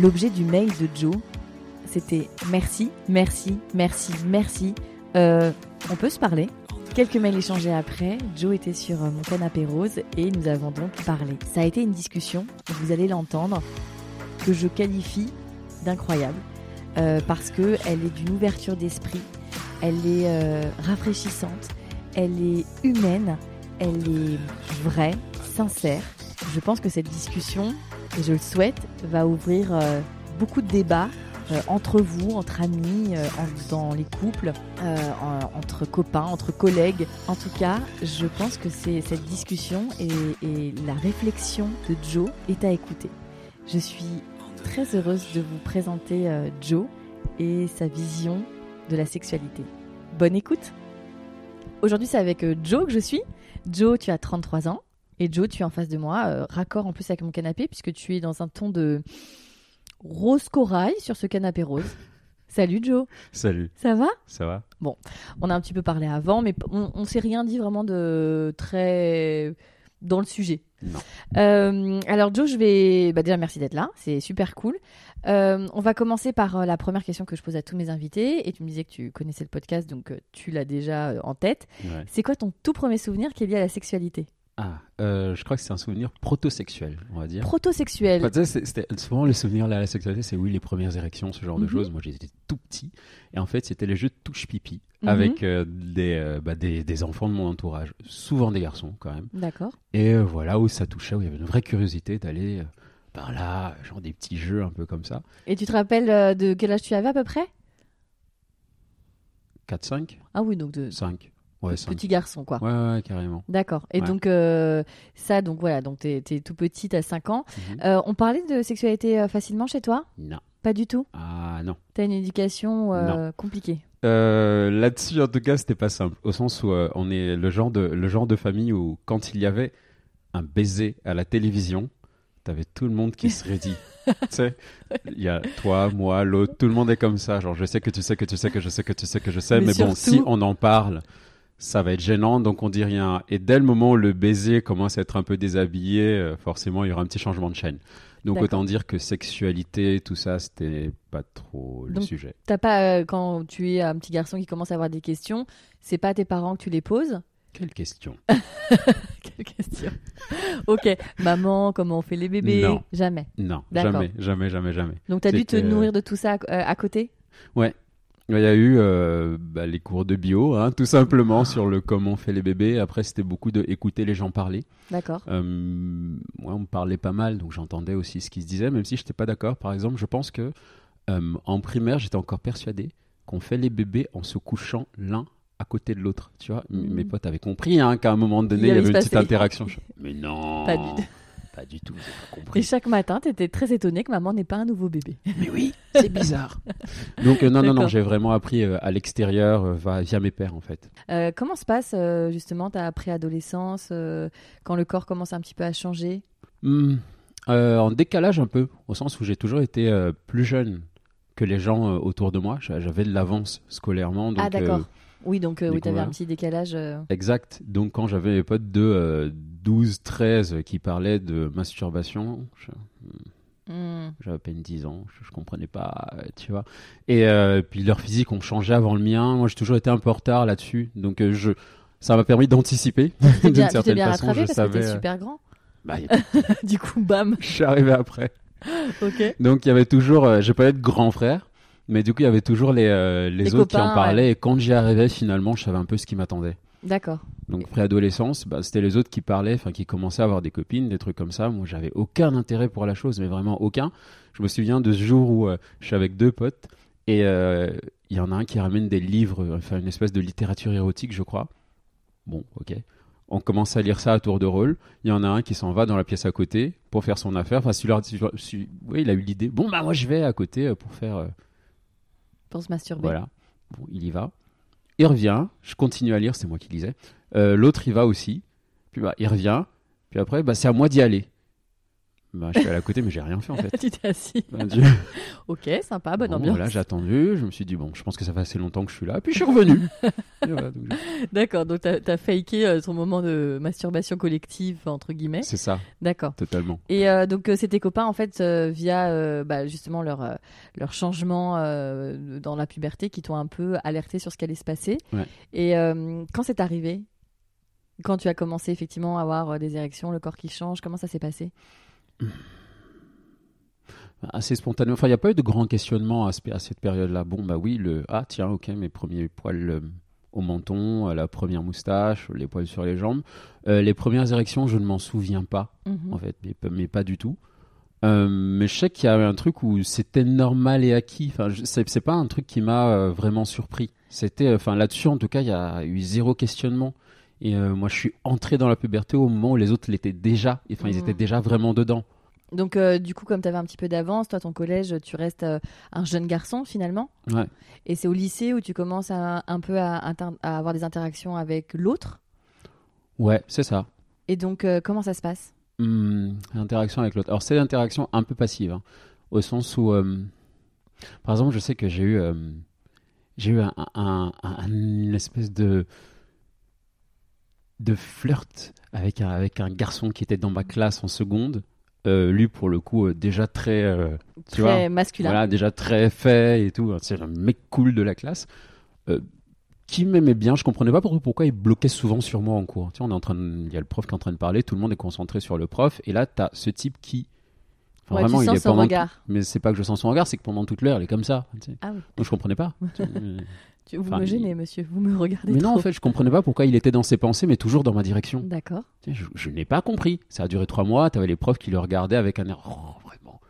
L'objet du mail de Joe, c'était merci, merci, merci, merci. Euh, on peut se parler Quelques mails échangés après, Joe était sur euh, mon canapé rose et nous avons donc parlé. Ça a été une discussion, vous allez l'entendre, que je qualifie d'incroyable euh, parce que elle est d'une ouverture d'esprit, elle est rafraîchissante, elle est humaine, elle est vraie, sincère. Je pense que cette discussion, je le souhaite, va ouvrir euh, beaucoup de débats euh, entre vous, entre amis, euh, dans les couples, en- entre copains, entre collègues. En tout cas, je pense que cette discussion et, la réflexion de Joe est à écouter. Je suis très heureuse de vous présenter Joe et sa vision de la sexualité. Bonne écoute Aujourd'hui, c'est avec Joe que je suis. Joe, tu as 33 ans. Et Joe, tu es en face de moi, euh, raccord en plus avec mon canapé, puisque tu es dans un ton de rose corail sur ce canapé rose. Salut Joe, Salut, ça va? Ça va On a un petit peu parlé avant, mais on, on s'est rien dit vraiment de très dans le sujet. Non. Euh, alors Joe, je vais bah déjà merci d'être là, c'est super cool. Euh, on va commencer par euh, la première question que je pose à tous mes invités. Et tu me disais que tu connaissais le podcast, donc tu l'as déjà en tête. Ouais. C'est quoi ton tout premier souvenir qui est lié à la sexualité? Ah, euh, je crois que c'est un souvenir protosexuel, on va dire. Protosexuel. Enfin, c'était souvent le souvenir là, à la sexualité, c'est oui, les premières érections, ce genre de Mhm. choses. Moi, j'étais tout petit. Et en fait, c'était les jeux de touche-pipi Mhm. avec euh, des, euh, bah, des, des enfants de mon entourage. Souvent des garçons, quand même. D'accord. Et voilà, où ça touchait, où il y avait une vraie curiosité d'aller par là, genre des petits jeux un peu comme ça. Et tu te rappelles de quel âge tu avais à peu près? 4, 5 Ah oui, donc de 5. Ouais, 5. petit garçon quoi. Ouais, ouais, carrément. D'accord. Et Ouais. donc euh, ça, donc voilà, donc t'es es tout petit, t'as 5 ans. Mhm. Euh, on parlait de sexualité euh, facilement chez toi? Non. Pas du tout? Ah, non. T'as une éducation euh, compliquée? Là-dessus, en tout cas, c'était pas simple. Au sens où on est le genre, de, le genre de famille où, quand il y avait un baiser à la télévision, t'avais tout le monde qui serait dit. tu sais, il y a toi, moi, l'autre, tout le monde est comme ça. Genre, je sais que tu sais que tu sais que je sais que tu sais que je sais, Mais mais, bon, si on en parle, ça va être gênant, donc on dit rien. Et dès le moment où le baiser commence à être un peu déshabillé, euh, forcément, il y aura un petit changement de chaîne. Donc autant dire que sexualité, tout ça, c'était pas trop le Donc, sujet. T'as pas euh, quand tu es un petit garçon qui commence à avoir des questions, c'est pas à tes parents que tu les poses? Quelle question Quelle question Ok, maman, comment on fait les bébés? Non. Jamais. Non, jamais, jamais, jamais, jamais. Donc t'as dû te nourrir de tout ça euh, à côté? Il y a eu euh, bah, les cours de bio, hein, tout simplement, sur le comment on fait les bébés. Après, c'était beaucoup de écouter les gens parler. D'accord. Euh, moi, on me parlait pas mal, donc j'entendais aussi ce qui se disait, même si je n'étais pas d'accord. Par exemple, je pense que euh, en primaire, j'étais encore persuadé qu'on fait les bébés en se couchant l'un à côté de l'autre. Tu vois, mes potes avaient compris hein, qu'à un moment donné, Il y avait une petite interaction. Je- Mais non, Pas du- pas du tout, j'ai pas Et compris. chaque matin, t'étais très étonné que maman n'ait pas un nouveau bébé. Mais oui, c'est bizarre. Donc euh, non, non, non, j'ai vraiment appris euh, à l'extérieur euh, via mes pères en fait. Comment se passe justement ta préadolescence quand le corps commence un petit peu à changer? Hmm, en décalage un peu, au sens où j'ai toujours été plus jeune que les gens autour de moi. J'a- J'avais de l'avance scolairement. Donc, Ah d'accord. Oui, donc euh, oui, t'avais découvert. un petit décalage. euh, exact. Donc quand j'avais mes potes de euh, 12, 13 qui parlaient de masturbation, je- hmm. j'avais à peine 10 ans, je, je comprenais pas, euh, tu vois. Et euh, puis leur physique ont changé avant le mien. Moi j'ai toujours été un peu en retard là-dessus. Donc euh, je... ça m'a permis d'anticiper Tu d'une tu certaine bien façon. rattrapé Je parce que savais. euh, super grand. bah, a- du coup, bam. je suis arrivé après. Ok. Donc il y avait toujours, euh, je vais pas être grand frère, mais du coup il y avait toujours les, euh, les Les autres qui en parlaient. Et quand j'y arrivais, finalement, je savais un peu ce qui m'attendait. D'accord. Donc préadolescence, bah, c'était les autres qui parlaient, enfin qui commençaient à avoir des copines, des trucs comme ça. Moi, j'avais aucun intérêt pour la chose, mais vraiment aucun. Je me souviens de ce jour où euh, je suis avec deux potes et euh, il y en a un qui ramène des livres, enfin une espèce de littérature érotique, je crois. Bon, ok. On commence à lire ça à tour de rôle. Il y en a un qui s'en va dans la pièce à côté pour faire son affaire. Enfin, celui-là, celui- celui- oui, il a eu l'idée. Bon, bah moi je vais à côté pour faire. Pour se masturber. voilà. Bon, il y va. Il revient. Je continue à lire, c'est moi qui lisais. Euh, L'autre, il va aussi. Puis bah, il revient. Puis après, bah, c'est à moi d'y aller. Bah, je suis allé à côté, mais j'ai rien fait en fait. tu t'es assis. Bah, Dieu. Ok, sympa, bonne Bon, ambiance. Voilà, j'ai attendu, je me suis dit, bon, je pense que ça fait assez longtemps que je suis là, puis je suis revenu. Voilà, D'accord, donc t'as as faké euh, ton moment de masturbation collective, entre guillemets. C'est ça, D'accord. totalement. Et euh, donc euh, c'est tes copains en fait euh, via bah, justement leur leur changement dans la puberté qui t'ont un peu alerté sur ce qui allait se passer. Ouais. Et quand c'est arrivé, quand tu as commencé effectivement à avoir des érections, le corps qui change, comment ça s'est passé? Assez spontanément. Enfin, il n'y a pas eu de grand questionnement à, à cette période-là. Bon, bah oui, le ah tiens, ok, mes premiers poils euh, au menton, euh, la première moustache, les poils sur les jambes. Euh, les premières érections, je ne m'en souviens pas, Mhm. en fait, mais, pas- mais pas du tout. Mais je sais qu'il y avait un truc où c'était normal et acquis. Enfin, c'est pas un truc qui m'a vraiment surpris. C'était, enfin, là-dessus, en tout cas, il y a eu zéro questionnement. Et euh, moi, je suis entré dans la puberté au moment où les autres l'étaient déjà. Enfin, ils Mhm. étaient déjà vraiment dedans. Donc euh, du coup comme tu avais un petit peu d'avance, toi ton collège, tu restes euh, un jeune garçon finalement. Ouais. Et c'est au lycée où tu commences à, un peu à, avoir des interactions avec l'autre? Ouais, c'est ça. Et donc comment ça se passe? Hmm, interaction avec l'autre. Alors, c'est l'interaction un peu passive, hein, au sens où, par exemple, je sais que j'ai eu, j'ai eu un, un- un- une espèce de de flirt avec un, avec un garçon qui était dans ma classe en seconde. Euh, lui, pour le coup, euh, déjà très, euh, Tu Très vois, masculin. voilà, déjà très fait et tout. C'est un mec cool de la classe. Qui m'aimait bien, je comprenais pas pourquoi, il bloquait souvent sur moi en cours. Tu sais, on est en train il y a le prof qui est en train de parler, tout le monde est concentré sur le prof, et là, tu as ce type qui. Enfin, Ouais, vraiment, il est pendant regard. Mais c'est pas que je sens son regard, c'est que pendant toute l'heure, il est comme ça. tu sais. Ah oui. Donc je comprenais pas. Vous Enfin, me il- gênez, monsieur. Vous me regardez mais non, trop. en fait, je comprenais pas pourquoi il était dans ses pensées, mais toujours dans ma direction. D'accord. Je, je n'ai pas compris. Ça a duré trois mois. Tu avais les profs qui le regardaient avec un air. Oh, vraiment.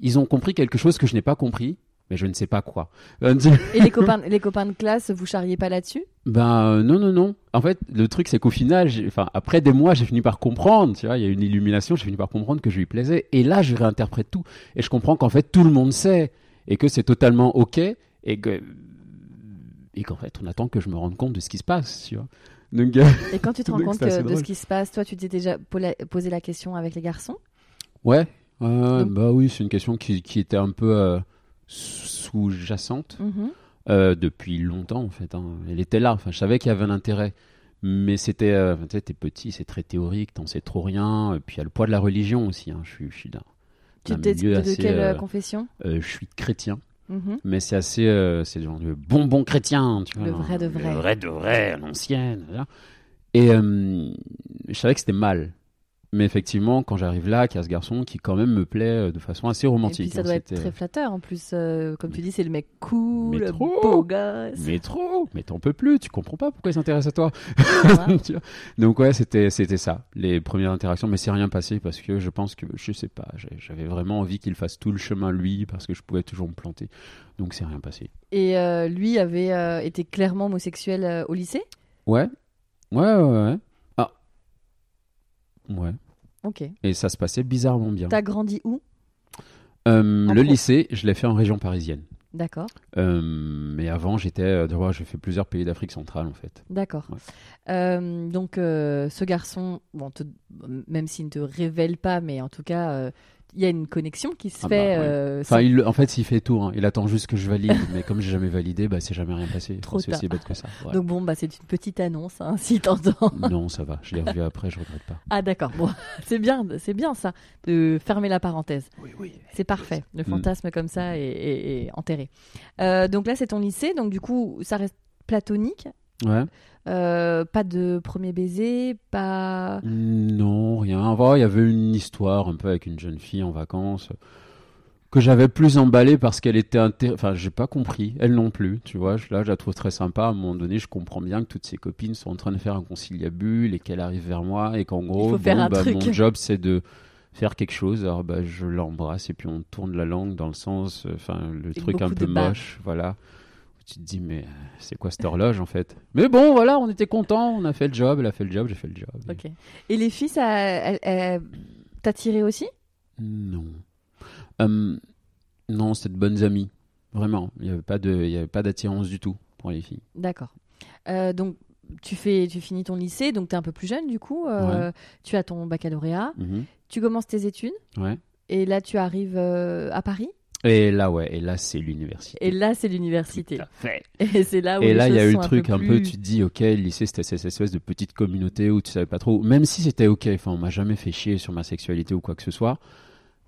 Ils ont compris quelque chose que je n'ai pas compris, mais je ne sais pas quoi. Euh, Et les copains, les copains de classe, vous charriez pas là-dessus? Ben euh, non, non, non. En fait, le truc, c'est qu'au final, enfin, après des mois, j'ai fini par comprendre. Tu vois, il y a eu une illumination. J'ai fini par comprendre que je lui plaisais. Et là, je réinterprète tout. Et je comprends qu'en fait, tout le monde sait. Et que c'est totalement OK. Et que. Et qu'en fait, on attend que je me rende compte de ce qui se passe. Tu vois. Donc, euh, Et quand tu te rends compte que- de ce qui se passe, toi, tu t'es déjà posé la question avec les garçons? Ouais. euh, Donc- bah oui, c'est une question qui, qui était un peu euh, sous-jacente. Mhm. Euh, depuis longtemps en fait. hein. Elle était là. Enfin, je savais qu'il y avait un intérêt, mais c'était, tu sais, t'es petit, c'est très théorique, t'en sais trop rien. Et puis il y a le poids de la religion aussi. hein. Je suis, je suis Tu t'es de quelle confession? je suis chrétien, Mhm. mais c'est assez, euh, c'est genre le bonbon chrétien, tu vois. Le vrai de vrai. Le vrai de vrai, l'ancienne. Et euh, je savais que c'était mal. Mais effectivement, quand j'arrive là, qu'il y a ce garçon qui quand même me plaît euh, de façon assez Et romantique. puis ça hein, doit être très flatteur en plus. euh, comme tu dis, c'est le mec cool, Mais trop. beau gosse. Mais trop, mais t'en peux plus, tu comprends pas pourquoi il s'intéresse à toi. Donc ouais, c'était c'était ça, les premières interactions, mais c'est rien passé parce que je pense que je sais pas, j'avais vraiment envie qu'il fasse tout le chemin lui parce que je pouvais toujours me planter. Donc c'est rien passé. Et euh, lui avait euh, été clairement homosexuel au lycée? Ouais. Ouais ouais ouais. Ouais. Ok. Et ça se passait bizarrement bien. T'as grandi où? Euh, le lycée, je l'ai fait en région parisienne. D'accord. Euh, mais avant, j'étais, euh, j'ai fait plusieurs pays d'Afrique centrale en fait. D'accord. Ouais. Euh, donc, ce garçon, bon, te- même s'il ne te révèle pas, mais en tout cas, il y a une connexion qui se Ah bah, fait. ouais. euh, Enfin, il, en fait, il fait tout. hein. Il attend juste que je valide. mais comme j'ai jamais validé, bah, c'est jamais rien passé. Trop c'est aussi bête que ça. Voilà. Donc, bon, bah, c'est une petite annonce, hein, si t'entends. non, ça va. Je l'ai revu après, je regrette pas. Ah, d'accord. Bon, c'est bien, c'est bien ça, de fermer la parenthèse. Oui, oui. C'est parfait. Le Mm. fantasme comme ça est, est- est enterré. Euh, donc là, c'est ton lycée. Donc, du coup, ça reste platonique. Ouais. Euh, pas de premier baiser, pas. Non, rien. Il y avait une histoire un peu avec une jeune fille en vacances que j'avais plus emballée parce qu'elle était. Enfin, j'ai pas compris. Elle non plus, tu vois. Là, je la trouve très sympa. À un moment donné, je comprends bien que toutes ses copines sont en train de faire un conciliabule et qu'elle arrive vers moi et qu'en gros, bon, bah, mon job, c'est de faire quelque chose. Alors, bah, je l'embrasse et puis on tourne la langue dans le sens, euh, enfin, le truc un peu moche, voilà. Tu te dis, mais euh, c'est quoi cette horloge en fait? Mais bon, voilà, on était contents, on a fait le job, elle a fait le job, j'ai fait le job. Ok. Et les filles, ça, elles- elles- t'as tiré aussi? Non. Hum, non, c'était de bonnes amies. Vraiment. Il n'y avait pas de, il y avait pas d'attirance du tout pour les filles. D'accord. Euh, donc, tu, fais, tu finis ton lycée, donc tu es un peu plus jeune du coup. euh, Tu as ton baccalauréat. Mhm. Tu commences tes études Ouais. et là tu arrives euh, à Paris? Et là, ouais, et là, c'est l'université. et là c'est l'université. Et c'est là où Et les là, il y a eu le truc un peu, plus- tu te dis, ok, le lycée, c'était cette espèce de petite communauté où tu savais pas trop, même si c'était ok, enfin, on m'a jamais fait chier sur ma sexualité ou quoi que ce soit,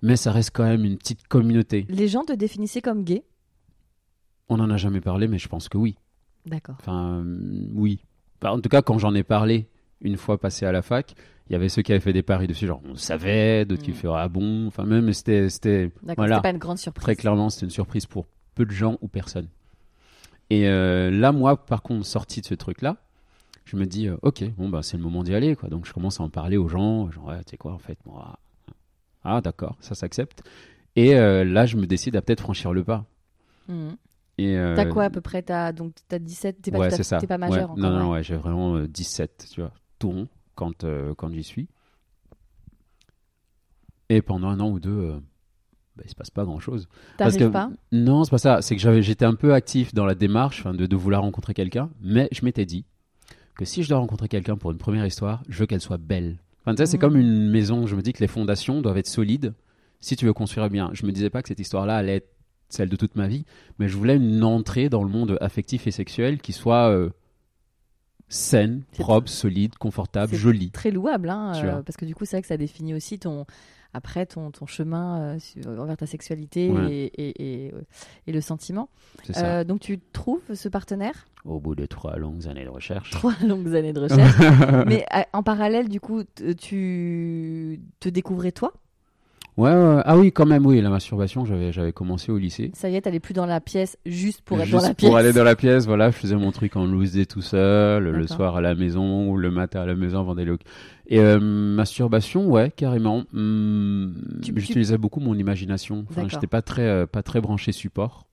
mais ça reste quand même une petite communauté. Les gens te définissaient comme gay? On en a jamais parlé, mais je pense que oui. D'accord. Enfin, euh, oui. Enfin, en tout cas, quand j'en ai parlé une fois passé à la fac, il y avait ceux qui avaient fait des paris dessus, genre on savait, d'autres qui Mm. feraient ah bon, enfin même c'était, c'était. Voilà. Pas une grande surprise. très clairement c'était une surprise pour peu de gens ou personne. Et euh, là, moi, par contre, sorti de ce truc-là, je me dis euh, ok, bon bah c'est le moment d'y aller quoi. Donc je commence à en parler aux gens, genre ouais, tu sais quoi en fait, moi, ah d'accord, ça s'accepte. Et euh, là, je me décide à peut-être franchir le pas. Euh, T'as quoi à peu près? T'as donc t'as 17, t'es pas, ouais, pas Ouais. majeur encore. Non, non, ouais. ouais, j'ai vraiment euh, 17, tu vois, tout rond quand, euh, quand j'y suis. Et pendant un an ou deux, euh, bah, il se passe pas grand chose. Parce que- pas? Non, c'est pas ça. C'est que j'avais, j'étais un peu actif dans la démarche de, de vouloir rencontrer quelqu'un, mais je m'étais dit que si je dois rencontrer quelqu'un pour une première histoire, je veux qu'elle soit belle. Enfin, sais, c'est comme une maison. Je me dis que les fondations doivent être solides si tu veux construire bien. Je me disais pas que cette histoire-là allait être celle de toute ma vie, mais je voulais une entrée dans le monde affectif et sexuel qui soit euh, saine, propre, solide, confortable, jolie. Très louable, hein, euh, parce que du coup, c'est vrai que ça définit aussi ton après ton, ton chemin euh, sur- envers ta sexualité Ouais. et, et, et, et le sentiment. C'est ça. Euh, donc tu trouves ce partenaire? Au bout de trois longues années de recherche. Trois longues années de recherche. Mais euh, en parallèle, du coup, tu te découvrais toi? Ouais, ouais, ah oui, quand même, oui, la masturbation, j'avais, j'avais commencé au lycée. Ça y est, t'allais plus dans la pièce juste pour être Juste dans la pièce. pour aller dans la pièce, voilà, je faisais mon truc en loose day tout seul, le soir à la maison ou le matin à la maison avant d'aller au... Et euh, masturbation, ouais, carrément. Tu- J'utilisais beaucoup mon imagination. Enfin, j'étais pas très, euh, pas très branché support.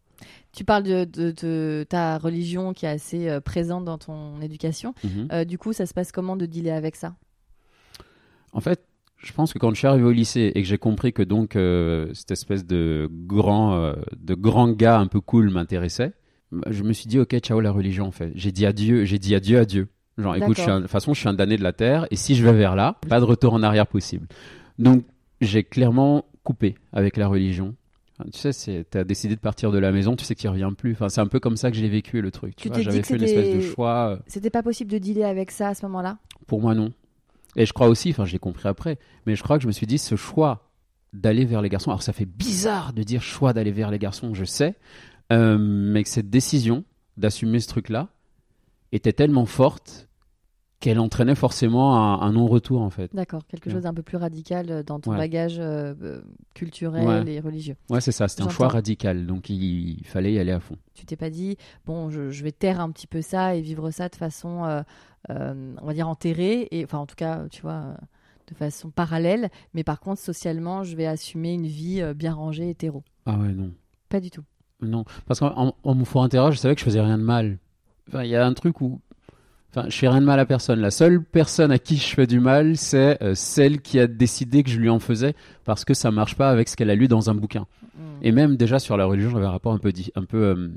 Tu parles de, de- de ta religion qui est assez euh, présente dans ton éducation. Mhm. Du coup, ça se passe comment de dealer avec ça? En fait, je pense que quand je suis arrivé au lycée et que j'ai compris que donc euh, cette espèce de grand, euh, de grand gars un peu cool m'intéressait, bah, je me suis dit ok, ciao la religion en fait. J'ai dit adieu, j'ai dit adieu à Dieu. Genre écoute, je suis un- de toute façon je suis un damné de la terre et si je vais vers là, pas de retour en arrière possible. Donc j'ai clairement coupé avec la religion. Enfin, tu sais, c'est, t'as décidé de partir de la maison, tu sais qu'il revient plus. Enfin, c'est un peu comme ça que j'ai vécu le truc. Tu, Tu vois, j'avais fait une espèce de choix. euh, C'était pas possible de dealer avec ça à ce moment-là? Pour moi, non. Et je crois aussi, enfin, je l'ai compris après, mais je crois que je me suis dit, ce choix d'aller vers les garçons, alors ça fait bizarre de dire choix d'aller vers les garçons, je sais, euh, mais que cette décision d'assumer ce truc-là était tellement forte qu'elle entraînait forcément un, un non-retour, en fait. D'accord, quelque Ouais. chose d'un peu plus radical euh, dans ton Ouais. bagage euh, culturel Ouais. et religieux. Ouais, c'est ça, c'était un choix radical, donc il, il fallait y aller à fond. Tu t'es pas dit, bon, je, je vais taire un petit peu ça et vivre ça de façon, euh, on va dire, enterrée, et, enfin, en tout cas, tu vois, euh, de façon parallèle, mais par contre, socialement, je vais assumer une vie euh, bien rangée, hétéro. Ah ouais, non. Pas du tout. Non, parce qu'en en, en mon fort intérieur, je savais que je faisais rien de mal. Enfin, il y a un truc où, enfin, je fais rien de mal à personne. La seule personne à qui je fais du mal, c'est euh, celle qui a décidé que je lui en faisais parce que ça marche pas avec ce qu'elle a lu dans un bouquin. Mm. Et même déjà sur la religion, j'avais un rapport un peu, un peu euh,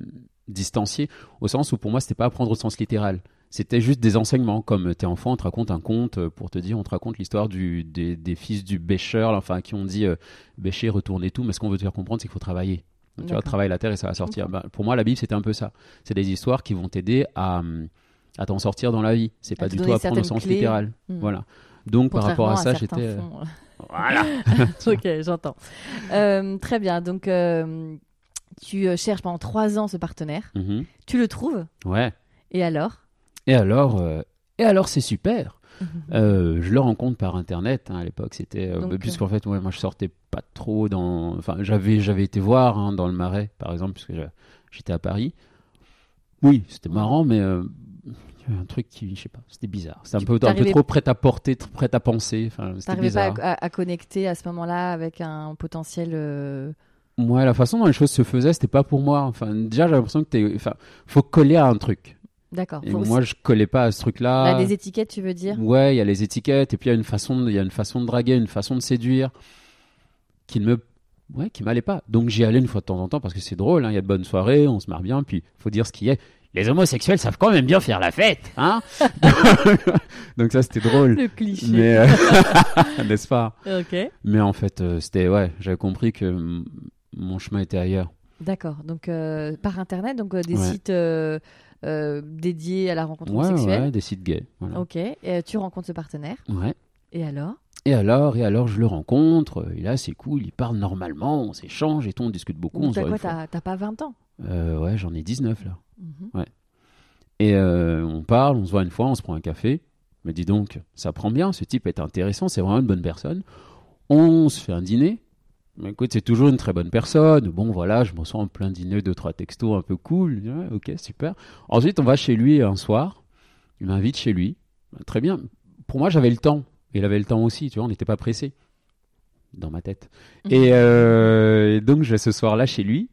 distancié, au sens où pour moi, c'était pas à prendre au sens littéral. C'était juste des enseignements, comme t'es enfant, on te raconte un conte euh, pour te dire, on te raconte l'histoire du, des, des fils du bêcheur, enfin, qui on dit euh, bêcher, retourner tout, mais ce qu'on veut te faire comprendre, c'est qu'il faut travailler. Donc, tu vois, travaille la terre et ça va sortir. Bah, pour moi, la Bible, c'était un peu ça. C'est des histoires qui vont t'aider à, à t'en sortir dans la vie. C'est pas du tout à prendre au sens clés. littéral. Mm. Voilà. Donc, par rapport à ça, j'étais. euh, font. Voilà. ok, j'entends. Euh, très bien. Donc, euh, tu euh, cherches pendant trois ans ce partenaire. Mhm. Tu le trouves. Ouais. Et alors? Et alors, euh, et alors c'est super. Euh, je le rencontre par internet hein, à l'époque. C'était euh, puisqu'en fait, ouais, moi je sortais pas trop dans. Enfin, j'avais j'avais été voir hein, dans le Marais, par exemple, puisque j'étais à Paris. Oui, c'était marrant, mais euh, il y avait un truc qui, je sais pas, c'était bizarre. C'était un peu un peu trop prêt à porter, prêt à penser. Enfin, c'était T'arrivais pas bizarre. à, à- connecter à ce moment-là avec un potentiel. euh, Moi, la façon dont les choses se faisaient, c'était pas pour moi. Enfin, déjà, j'ai l'impression que t'es. Enfin, faut coller à un truc. D'accord. Et moi, je collais pas à ce truc-là. Bah, des étiquettes, tu veux dire Ouais, il y a les étiquettes, et puis il y a une façon, de- il y a une façon de draguer, une façon de séduire qui ne me ouais, qui m'allait pas. Donc j'y allais une fois de temps en temps parce que c'est drôle, hein, il y a de bonnes soirées, on se marre bien, puis faut dire ce qui est. Les homosexuels savent quand même bien faire la fête, hein Donc ça c'était drôle. Le cliché. Mais euh, n'est-ce pas? Ok. Mais en fait, euh, c'était ouais, j'avais compris que mon chemin était ailleurs. D'accord. Donc euh, par internet, donc des Ouais. sites euh, dédiés à la rencontre Ouais, homosexuelle. ouais, des sites gays. Voilà. Ok. Et euh, tu rencontres ce partenaire. Ouais. Et alors? Et alors, et alors, je le rencontre. Et là, c'est cool. Il parle normalement, on s'échange et tout, on discute beaucoup. on Donc voit quoi. T'as t'as pas 20 ans? Euh, Ouais, j'en ai 19 là. Mhm. Et euh, on parle, on se voit une fois, on se prend un café. Mais dis donc, ça prend bien, ce type est intéressant, c'est vraiment une bonne personne. On se fait un dîner. Mais écoute, c'est toujours une très bonne personne. Bon, voilà, je me sens en plein dîner, deux, trois textos un peu cool. Ouais, ok, super. Ensuite, on va chez lui un soir. Il m'invite chez lui. Très bien. Pour moi, j'avais le temps. Il avait le temps aussi, tu vois, on n'était pas pressé. Dans ma tête. Et, euh, et donc, je vais ce soir-là chez lui.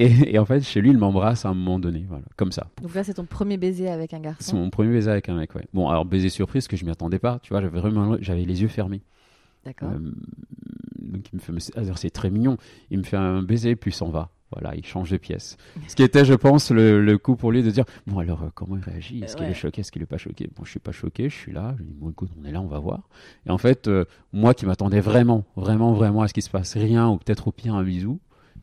Et, et en fait, chez lui, il m'embrasse à un moment donné. Voilà, comme ça. Donc là, c'est ton premier baiser avec un C'est garçon. mon premier baiser avec un mec, ouais. Bon, alors baiser surprise, que je m'y attendais pas, tu vois, j'avais vraiment, j'avais les yeux fermés. D'accord. Euh, donc il me fait, mais c'est- très mignon, il me fait un baiser, puis s'en va. Voilà, il change de pièce. Ce qui était, je pense, le, le coup pour lui de dire, bon alors, euh, comment il réagit? Est-ce qu'il Ouais. est choqué? Est-ce qu'il est pas choqué? Bon, je suis pas choqué, je suis là. Je lui dis, bon, écoute, on est là, on va voir. Et en fait, euh, moi qui m'attendais vraiment, vraiment, vraiment à ce qu'il se passe rien, ou peut-être au pire un bisou,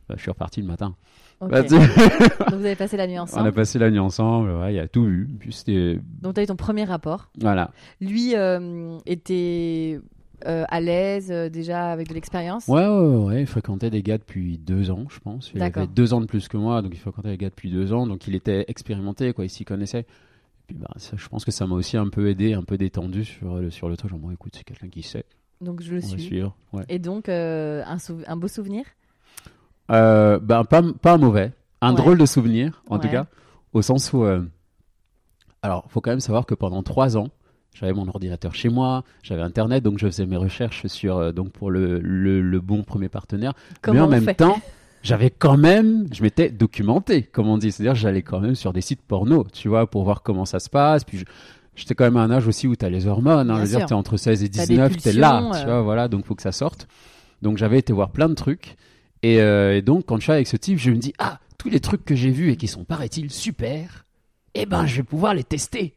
bah, je suis reparti le matin. Bah, Donc vous avez passé la nuit on a ensemble. passé la nuit ensemble, ouais, il a tout vu. Puis Donc tu as eu ton premier rapport. voilà. Lui euh, était euh, à l'aise euh, déjà avec de l'expérience. Ouais, ouais, ouais, il fréquentait des gars depuis deux ans, je pense. Il avait deux ans de plus que moi, donc il fréquentait des gars depuis deux ans, donc il était expérimenté, quoi, il s'y connaissait. Et puis, bah, ça, je pense que ça m'a aussi un peu aidé, un peu détendu sur le, sur le truc. Genre, bon, écoute, c'est quelqu'un qui sait, Donc je le on suis. suivre. Ouais. Et donc euh, un, un beau souvenir? Euh, ben, pas, pas un mauvais, un Ouais. drôle de souvenir, en tout cas, au sens où. Alors, faut quand même savoir que pendant trois ans, j'avais mon ordinateur chez moi, j'avais internet, donc je faisais mes recherches sur euh, donc pour le, le, le bon premier partenaire. Comment mais en même temps, j'avais quand même, je m'étais documenté, comme on dit. C'est-à-dire, j'allais quand même sur des sites porno, tu vois, pour voir comment ça se passe. Puis, je- j'étais quand même à un âge aussi où tu as les hormones. Hein, je veux dire, sûr. tu es entre 16 et T'as des 19, tu es là, pulsions, tu euh. vois, voilà, donc faut que ça sorte. Donc, j'avais été voir plein de trucs. Et, euh, et donc, quand je suis avec ce type, je me dis, ah, tous les trucs que j'ai vus et qui sont, paraît-il, super, eh ben, je vais pouvoir les tester.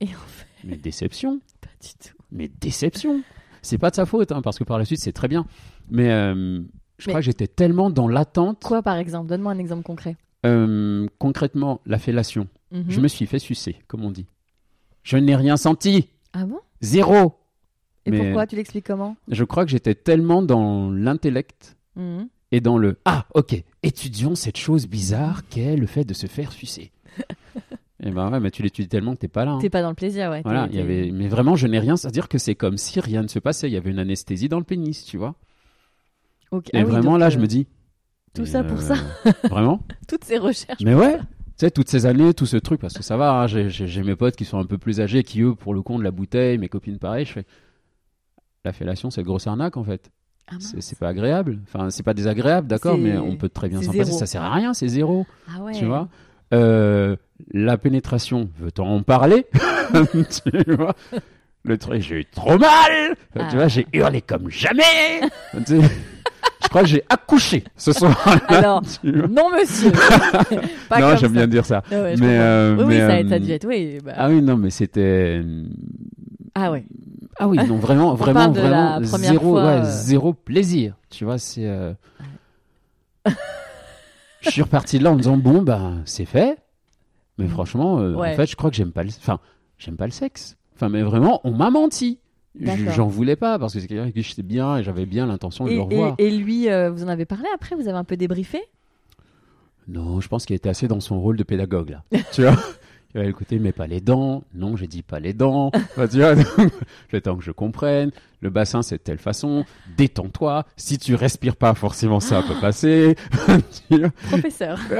Et en fait, Mais déception. pas du tout. Mais déception. C'est pas de sa faute, hein, parce que par la suite, c'est très bien. Mais euh, je Mais- crois que j'étais tellement dans l'attente. Quoi par exemple? Donne-moi un exemple concret. Euh, concrètement, la fellation. Mhm. Je me suis fait sucer, comme on dit. Je n'ai rien senti. Ah bon? Zéro. Et Mais- pourquoi? Tu l'expliques comment? Je crois que j'étais tellement dans l'intellect Mhm. et dans le Ah, ok, étudions cette chose bizarre qu'est le fait de se faire sucer. et ben ouais, mais tu l'étudies tellement que t'es pas là. hein. T'es pas dans le plaisir, ouais. Voilà, il y avait... Mais vraiment, je n'ai rien. C'est-à-dire que c'est comme si rien ne se passait. Il y avait une anesthésie dans le pénis, tu vois. Ok. Et Ah oui, vraiment, donc, là, euh, je me dis. tout ça pour ça. Vraiment Toutes ces recherches. Mais ouais, tu sais, toutes ces années, tout ce truc, parce que ça va, hein, j'ai- mes potes qui sont un peu plus âgés, qui eux, pour le compte de la bouteille, mes copines pareil, je fais. La fellation, c'est une grosse arnaque en fait. Ah. C'est pas agréable. Enfin, c'est pas désagréable, d'accord, mais on peut très bien s'en passer. Ça sert à rien, c'est zéro, Ah ouais. tu vois? Euh, la pénétration, veut-on en parler Tu vois Le truc, j'ai eu trop mal Ah. Tu vois, j'ai hurlé comme jamais Tu sais, Je crois que j'ai accouché ce soir. Alors, non monsieur. Pas non, j'aime bien dire ça. Ah ouais, mais, euh, oui, oui, mais, ça, euh, ça a dû être. Oui, bah- Ah oui, non, mais c'était. Ah ouais. Ah oui, non, vraiment, vraiment, vraiment, zéro, fois, ouais, euh. zéro plaisir. Tu vois, c'est. euh, je suis reparti de là en me disant bon, bah, c'est fait. Mais franchement, euh, Ouais. en fait, je crois que j'aime pas le. Enfin, j'aime pas le sexe. Enfin, mais vraiment, on m'a menti. J'en voulais pas parce que c'est quelqu'un avec qui j'étais bien et j'avais bien l'intention de Et, le revoir. et- et lui, euh, vous en avez parlé après? Vous avez un peu débriefé? Non, je pense qu'il était assez dans son rôle de pédagogue là. tu vois? Avait écouté, mais pas les dents. Non, j'ai dit pas les dents. Enfin, tu vois, donc, le temps que je comprenne. Le bassin, c'est de telle façon. Détends-toi. Si tu respires pas, forcément, ça peut passer. Professeur. Ouais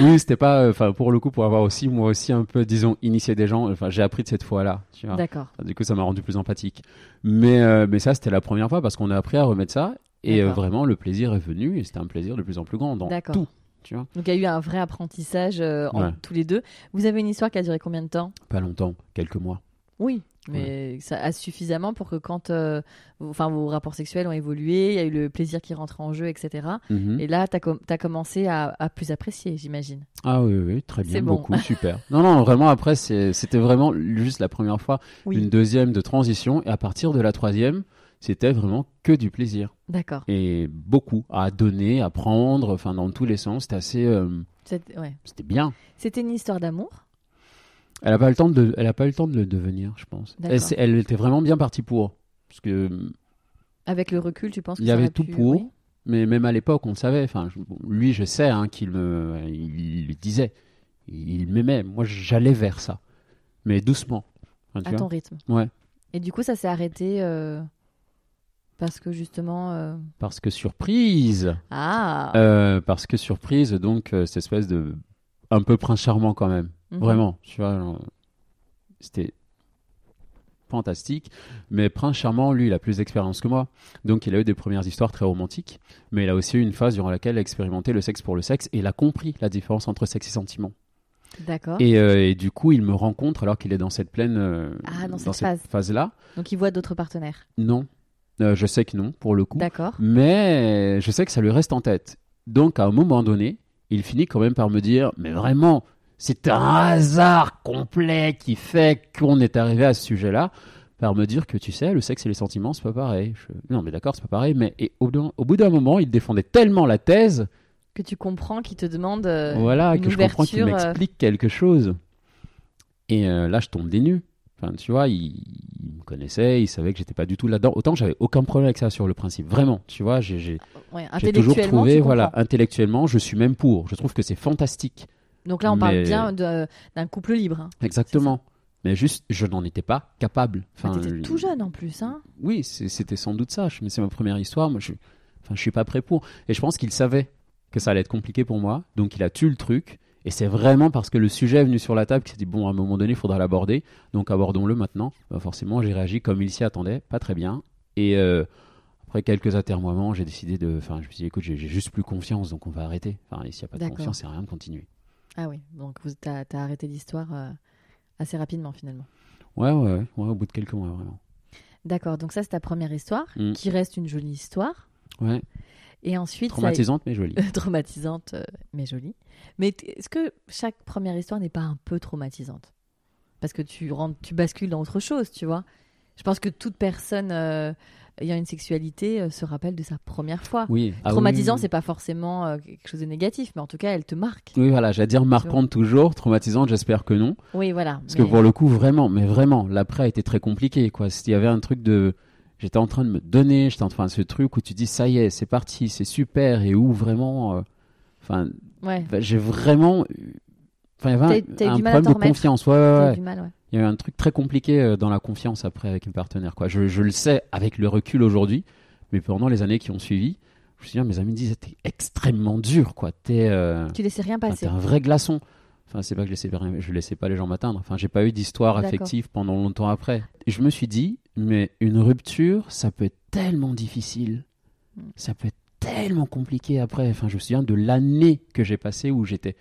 oui, c'était pas. euh, Enfin, pour le coup, pour avoir aussi, moi aussi, un peu, disons, initié des gens. Enfin, j'ai appris de cette fois-là. Tu vois D'accord. Enfin, du coup, ça m'a rendu plus empathique. Mais, euh, mais ça, c'était la première fois parce qu'on a appris à remettre ça. Et euh, vraiment, le plaisir est venu. Et c'était un plaisir de plus en plus grand dans D'accord. tout. Tu vois Donc il y a eu un vrai apprentissage euh, en Ouais. tous les deux. Vous avez une histoire qui a duré combien de temps? Pas longtemps, quelques mois. Oui. Mais ça a suffisamment pour que quand euh, vos- enfin, vos rapports sexuels ont évolué, il y a eu le plaisir qui rentre en jeu, etc. Mhm. Et là, tu as, commencé à, à plus apprécier, j'imagine. Ah oui, oui, très bien, C'est bon. beaucoup, super. Non, non, vraiment, après, c'est- c'était vraiment juste la première fois, Oui, une deuxième de transition, et à partir de la troisième, c'était vraiment que du plaisir. d'accord. Et beaucoup à donner, à prendre, enfin, dans tous les sens, c'était assez. euh, ouais. c'était bien. C'était une histoire d'amour? Elle n'a pas, eu le temps de- elle a pas eu le temps de le devenir, je pense. Elle, était vraiment bien partie pour. Parce que, Avec le recul, tu penses que Il y avait tout pu- pour. oui mais même à l'époque, on le savait. Enfin, je- lui, je sais hein, qu'il me, il disait. Il m'aimait. Moi, j'allais vers ça. Mais doucement. À ton rythme. Ouais. Et du coup, ça s'est arrêté euh, parce que justement. euh, Parce que surprise Ah Euh, Parce que surprise, donc, euh, cette espèce de. Un peu prince charmant quand même. Mhm. Vraiment. Tu vois, genre, c'était fantastique. Mais Prince Charmant, lui, il a plus d'expérience que moi. Donc, il a eu des premières histoires très romantiques. Mais il a aussi eu une phase durant laquelle il a expérimenté le sexe pour le sexe et il a compris la différence entre sexe et sentiment. D'accord. Et, euh, et du coup, il me rencontre alors qu'il est dans cette pleine. euh, Ah, dans cette phase. phase-là. Donc, il voit d'autres partenaires. Non. Euh, je sais que non, pour le coup. D'accord. Mais je sais que ça lui reste en tête. Donc, à un moment donné, il finit quand même par me dire Mais vraiment, c'est un hasard complet qui fait qu'on est arrivé à ce sujet-là. Par me dire que tu sais, le sexe et les sentiments, c'est pas pareil. Je- Non, mais d'accord, c'est pas pareil. Mais et au, au bout d'un moment, il défendait tellement la thèse Que tu comprends qu'il te demande euh, voilà, une que je comprends qu'il ouverture, euh, m'explique quelque chose. Et là, je tombe des nues. Enfin, tu vois, il, il me connaissait, il savait que j'étais pas du tout là-dedans. Autant j'avais aucun problème avec ça sur le principe. Vraiment, tu vois, j'ai ouais, toujours trouvé, voilà, intellectuellement, je suis même pour. Je trouve que c'est fantastique. Donc là, on parle bien d'un couple libre. hein. Exactement. Mais juste, je n'en étais pas capable. Enfin, T'étais je- tout jeune en plus, hein Oui, c'était sans doute ça. Mais c'est ma première histoire. Moi, je, enfin, je suis pas prêt pour. Et je pense qu'il savait que ça allait être compliqué pour moi. Donc, il a tué le truc. Et c'est vraiment parce que le sujet est venu sur la table qu'il s'est dit bon, à un moment donné, il faudra l'aborder. Donc, abordons-le maintenant. Bah, forcément, j'ai réagi comme il s'y attendait, pas très bien. Et euh, après quelques atermoiements, j'ai décidé de. Enfin, je me suis dit écoute, j'ai juste plus confiance, donc on va arrêter. Enfin, s'il n'y a pas de confiance, c'est rien de continuer. Ah oui, donc t'as as arrêté l'histoire euh, assez rapidement finalement. Ouais, ouais, ouais, ouais, au bout de quelques mois, vraiment. D'accord, donc ça c'est ta première histoire, Mm. qui reste une jolie histoire. Ouais, Et ensuite, traumatisante, mais jolie. traumatisante, euh, mais jolie. Mais est-ce que chaque première histoire n'est pas un peu traumatisante? Parce que tu rentres, tu bascules dans autre chose, tu vois. Je pense que toute personne euh, ayant une sexualité euh, se rappelle de sa première fois. Oui. Ah Traumatisant, oui, oui. c'est pas forcément euh, quelque chose de négatif, mais en tout cas, elle te marque. Oui, voilà, j'allais dire marquante toujours, traumatisante, j'espère que non. Oui, voilà. Parce mais- que pour le coup, vraiment, mais vraiment, l'après a été très compliqué, quoi. Il y avait un truc de. J'étais en train de me donner, j'étais en train de ce truc où tu dis, ça y est, c'est parti, c'est super, et où vraiment. euh, Enfin, Ouais. bah, j'ai vraiment. eu- Enfin, il y avait un, problème de confiance, ouais, ouais, T'as eu ouais. du mal, ouais. Il y a eu un truc très compliqué euh, dans la confiance après avec une partenaire, quoi. Je, je le sais avec le recul aujourd'hui, mais pendant les années qui ont suivi, je me suis dit, mes amis me disaient, t'es extrêmement dur, quoi. T'es. euh, Tu laissais rien passer. t'es un vrai glaçon. Enfin, c'est pas que je laissais, je laissais pas les gens m'atteindre. Enfin, j'ai pas eu d'histoire affective pendant longtemps après. Et je me suis dit, mais une rupture, ça peut être tellement difficile. Mm. Ça peut être tellement compliqué après. Enfin, je me souviens de l'année que j'ai passée où j'étais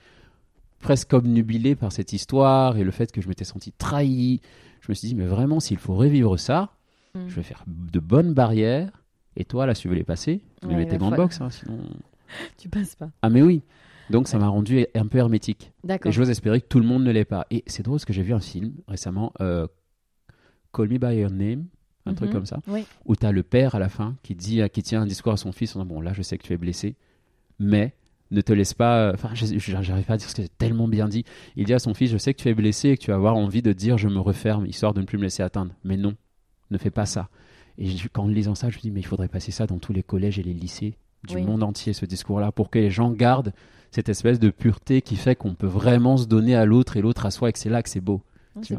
presque obnubilé par cette histoire et le fait que je m'étais senti trahi. Je me suis dit, mais vraiment, s'il faut revivre ça, Mm. je vais faire de bonnes barrières. Et toi, là, si tu veux les passer, tu les Ouais, mets tes falloir- boxe, hein, sinon. Tu passes pas. Ah, mais oui. Donc, ça Ouais. m'a rendu un peu hermétique. Et j'ose espérer que tout le monde ne l'est pas. Et c'est drôle parce que j'ai vu un film récemment, euh, Call Me By Your Name, un truc Mhm. comme ça, Oui. où tu as le père à la fin qui, dit, qui tient un discours à son fils en disant Bon, là, je sais que tu es blessé, mais ne te laisse pas. Enfin, je- je- j'arrive pas à dire ce que c'est tellement bien dit. Il dit à son fils Je sais que tu es blessé et que tu vas avoir envie de dire Je me referme, histoire de ne plus me laisser atteindre. Mais non, ne fais pas ça. Et quand en lisant ça, je me dis Mais il faudrait passer ça dans tous les collèges et les lycées du Oui. monde entier, ce discours-là, pour que les gens gardent cette espèce de pureté qui fait qu'on peut vraiment se donner à l'autre et l'autre à soi et que c'est là que c'est beau.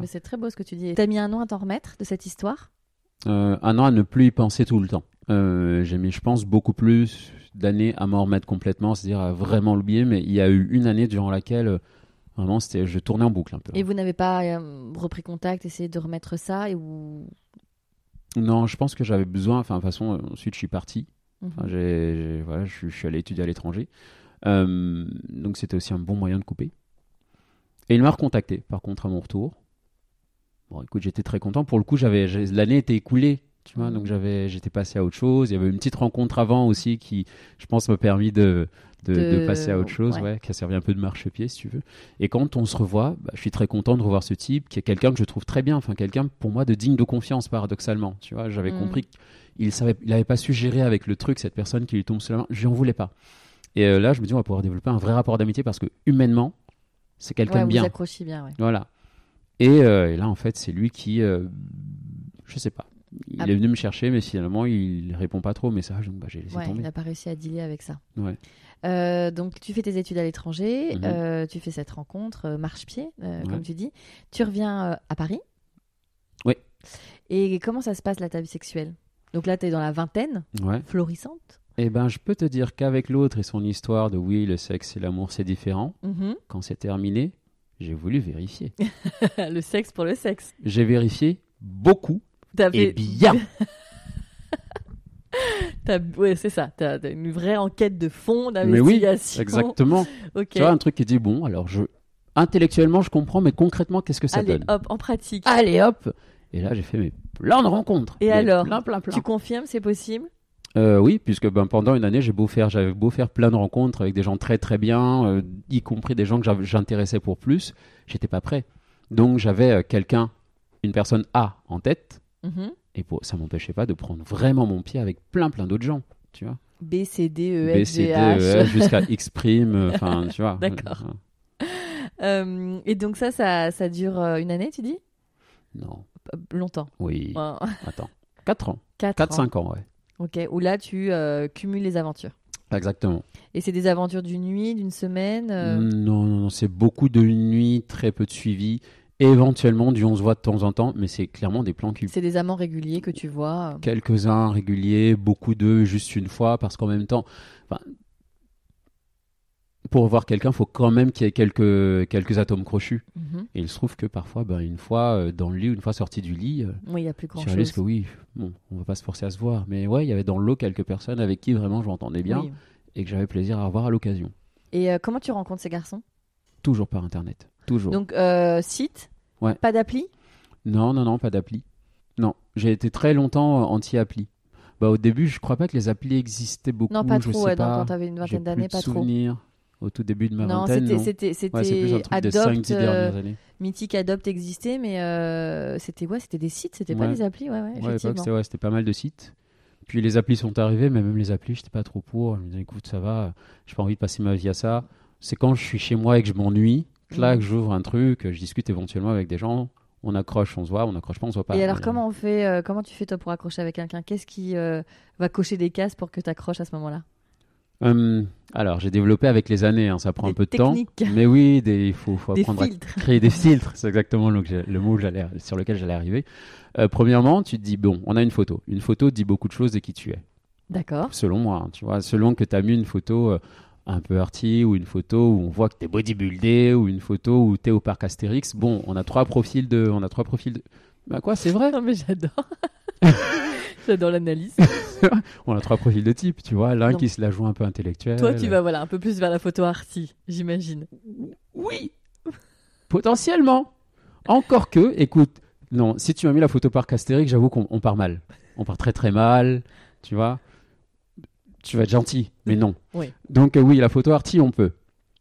C'est très beau ce que tu dis. T'as mis un an à t'en remettre de cette histoire? Euh, un an à ne plus y penser tout le temps. Euh, J'ai mis, je pense, beaucoup plus d'années à m'en remettre complètement, c'est-à-dire à vraiment l'oublier, mais il y a eu une année durant laquelle euh, vraiment c'était, je tournais en boucle un peu. Et vous n'avez pas repris contact, essayé de remettre ça et ou... Non, je pense que j'avais besoin, enfin, de toute façon, ensuite je suis parti. Mhm. Enfin, j'ai, j'ai- voilà, je, suis- je suis allé étudier à l'étranger. Euh, donc c'était aussi un bon moyen de couper. Et il m'a recontacté, par contre, à mon retour. Bon, écoute, j'étais très content. Pour le coup, j'avais l'année était écoulée, tu vois, Mhm. donc j'avais j'étais passé à autre chose. Il y avait une petite rencontre avant aussi qui, je pense, m'a permis de de, De- de passer à autre chose, ouais. ouais. qui a servi un peu de marchepied, si tu veux. Et quand on se revoit, bah, je suis très content de revoir ce type, qui est quelqu'un que je trouve très bien, enfin quelqu'un pour moi de digne de confiance, paradoxalement. Tu vois, j'avais Mhm. compris qu'il savait, il avait pas su gérer avec le truc cette personne qui lui tombe sur la main. Je lui en voulais pas. Et euh, là, je me dis, on va pouvoir développer un vrai rapport d'amitié parce que humainement, c'est quelqu'un Ouais, de vous bien. accrochez bien, ouais. Voilà. Et, euh, et là, en fait, c'est lui qui, euh, je sais pas. Il Ah. est venu me chercher, mais finalement, il répond pas trop aux messages, donc bah, j'ai laissé Ouais, tomber. il n'a pas réussi à dealer avec ça. Ouais. Euh, donc, tu fais tes études à l'étranger, Mhm. euh, tu fais cette rencontre, euh, marche-pied, Ouais. comme tu dis. Tu reviens à Paris. Oui. Et comment ça se passe, là, ta vie sexuelle? Donc là, tu es dans la vingtaine, Ouais. florissante. Eh ben, je peux te dire qu'avec l'autre et son histoire de oui, le sexe et l'amour, c'est différent. Mhm. Quand c'est terminé, j'ai voulu vérifier. le sexe pour le sexe. J'ai vérifié beaucoup T'as et bien. t'as- Ouais, c'est ça. Tu as une vraie enquête de fond, Mais oui, d'investigation. exactement. Tu vois, un truc qui dit bon, alors je intellectuellement je comprends, mais concrètement, qu'est-ce que ça Allez, donne hop, en pratique. Allez hop Et là, j'ai fait mes plein de rencontres. Et alors Plein, plein, plein. Tu confirmes, c'est possible? Euh, oui, puisque ben, pendant une année, j'ai beau faire, j'avais beau faire plein de rencontres avec des gens très très bien, euh, y compris des gens que j'intéressais pour plus, j'étais pas prêt. Donc j'avais euh, quelqu'un, une personne A en tête, Mhm. et pour, ça m'empêchait pas de prendre vraiment mon pied avec plein plein d'autres gens, tu vois. B, C, D, E, B, F, C, G, D. E, F, jusqu'à X prime, euh, enfin, tu vois. D'accord. Et donc ça, ça, ça dure une année, tu dis? Non, Longtemps. oui, Ouais. attends. 4 ans, 4 4-5 ans, ouais. Ok, où là, tu euh, cumules les aventures. Exactement. Et c'est des aventures d'une nuit, d'une semaine euh, Non, non, non, c'est beaucoup de nuits, très peu de suivi. Éventuellement, du on se voit de temps en temps, mais c'est clairement des plans cul. C'est des amants réguliers que tu vois. euh. Quelques-uns réguliers, beaucoup d'eux juste une fois, parce qu'en même temps, pour voir quelqu'un, il faut quand même qu'il y ait quelques, quelques atomes crochus. Mhm. Et il se trouve que parfois, ben, une fois euh, dans le lit, une fois sorti du lit, euh, Oui, il n'y a plus tu grand réalises chose. que oui, bon, on va pas se forcer à se voir. Mais ouais, il y avait dans l'eau quelques personnes avec qui vraiment je m'entendais bien et que j'avais plaisir à revoir à l'occasion. Et euh, comment tu rencontres ces garçons? Toujours par Internet. Toujours. Donc, euh, site? Ouais. Pas d'appli? Non, non, non, pas d'appli. Non, j'ai été très longtemps anti-appli. Bah, au début, je crois pas que les applis existaient beaucoup. Non, pas je trop. sais ouais, non, pas. quand tu avais une vingtaine d'années, pas trop. Au tout début de ma Non, vingtaine. c'était non? c'était Ouais, c'est plus un c'était des Adopt, 5-10 euh, dernières années. Mythique Adopt existait, mais euh, c'était ouais, c'était des sites, c'était pas Ouais. des applis, ouais, ouais, Ouais, c'était ouais, pas mal de sites. Puis les applis sont arrivés, mais même les applis, j'étais pas trop pour. Je me disais, écoute, ça va, j'ai pas envie de passer ma vie à ça. C'est quand je suis chez moi et que je m'ennuie, que là, Mhm. que j'ouvre un truc, je discute éventuellement avec des gens, on accroche, on se voit, on accroche pas, on se voit pas. Et alors, comment on fait euh, Comment tu fais toi pour accrocher avec quelqu'un? Qu'est-ce qui euh, va cocher des cases pour que tu accroches à ce moment-là? Hum, alors, j'ai développé avec les années, hein, ça prend Des un peu de temps. Mais oui, des- il faut, apprendre à créer des filtres. C'est exactement le, le mot sur lequel j'allais arriver. Euh, premièrement, tu te dis, bon, on a une photo. Une photo dit beaucoup de choses de qui tu es, D'accord. selon moi. hein, tu vois, selon que tu as mis une photo euh, un peu arty ou une photo où on voit que tu es bodybuildé ou une photo où tu es au parc Astérix. Bon, on a trois profils de. On a trois profils de... Bah quoi, c'est vrai Non, mais j'adore. j'adore l'analyse. On a trois profils de type, tu vois. L'un qui se la joue un peu intellectuel. Toi, tu vas voilà un peu plus vers la photo arty, j'imagine. Oui, potentiellement. Encore que, écoute, non, si tu m'as mis la photo par Astérix, j'avoue qu'on on part mal. On part très très mal, tu vois. Tu vas être gentil, mais non. Oui. Donc euh, oui, la photo arty, on peut.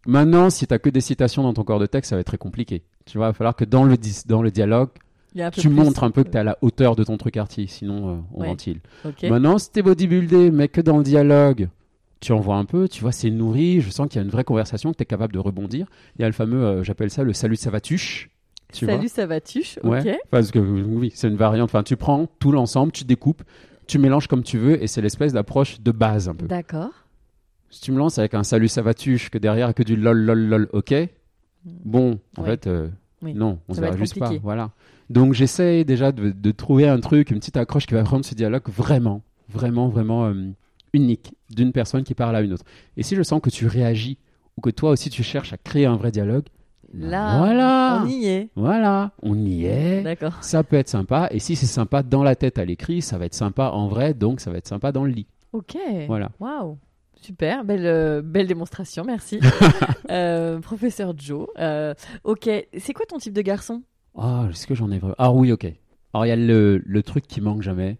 Maintenant, si tu as que des citations dans ton corps de texte, ça va être très compliqué. Tu vois, il va falloir que dans le, dans le dialogue, Tu plus, montres un peu que tu es à la hauteur de ton truc arty, sinon euh, on Ouais. ventile. Ok. Maintenant, si t'es bodybuildé, mais que dans le dialogue, tu en vois un peu, tu vois, c'est nourri, je sens qu'il y a une vraie conversation, que tu es capable de rebondir. Il y a le fameux, euh, j'appelle ça le salut savatuche. Tu Salut, ça va tuche. vois Ok. Ouais, parce que oui, c'est une variante. Enfin, tu prends tout l'ensemble, tu découpes, tu mélanges comme tu veux, et c'est l'espèce d'approche de base un peu. D'accord. Si tu me lances avec un salut savatuche, que derrière, que du lol, lol, lol, ok. Bon, en fait, euh, Oui. non, on ne juste pas. Voilà. Donc, j'essaye déjà de, de trouver un truc, une petite accroche qui va rendre ce dialogue vraiment, vraiment, vraiment euh, unique d'une personne qui parle à une autre. Et si je sens que tu réagis ou que toi aussi tu cherches à créer un vrai dialogue, Là, voilà, on y est. voilà, on y est. D'accord. Ça peut être sympa. Et si c'est sympa dans la tête à l'écrit, ça va être sympa en vrai, donc ça va être sympa dans le lit. Ok. Voilà. Waouh. Super, belle, euh, belle démonstration, merci. Euh, professeur Joe. Euh, ok, c'est quoi ton type de garçon? Ah, est-ce que j'en ai vraiment Ah oui, ok. Alors, il y a le, le truc qui manque jamais.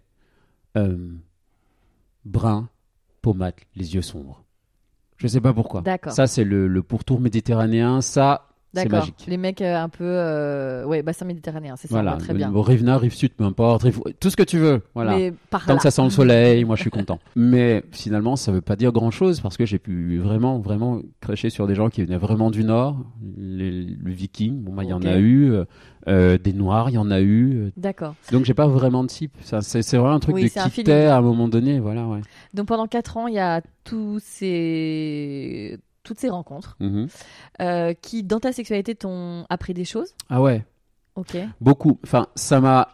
Euh, brun, pommade, les yeux sombres. Je sais pas pourquoi. D'accord. Ça, c'est le, le pourtour méditerranéen. Ça, D'accord. magique. Les mecs euh, un peu. Euh... Ouais, bassin méditerranéen, c'est ça, Voilà. on voit très bien. Rive nord, rive sud, peu importe. rive- Tout ce que tu veux. Voilà. Mais par Tant là. que ça sent le soleil, moi je suis content. Mais finalement, ça veut pas dire grand chose parce que j'ai pu vraiment, vraiment cracher sur des gens qui venaient vraiment du Nord. Les, le viking, bon, bah, il y en a eu. euh, des noirs, il y en a eu. D'accord. Donc j'ai pas vraiment de type. Ça, c'est, c'est vraiment un truc Oui, de quitter à un moment donné. Voilà, ouais. Donc pendant 4 ans, il y a tous ces... toutes ces rencontres Mhm. euh, qui, dans ta sexualité, t'ont appris des choses? Ah ouais, Ok. beaucoup. Enfin, ça m'a.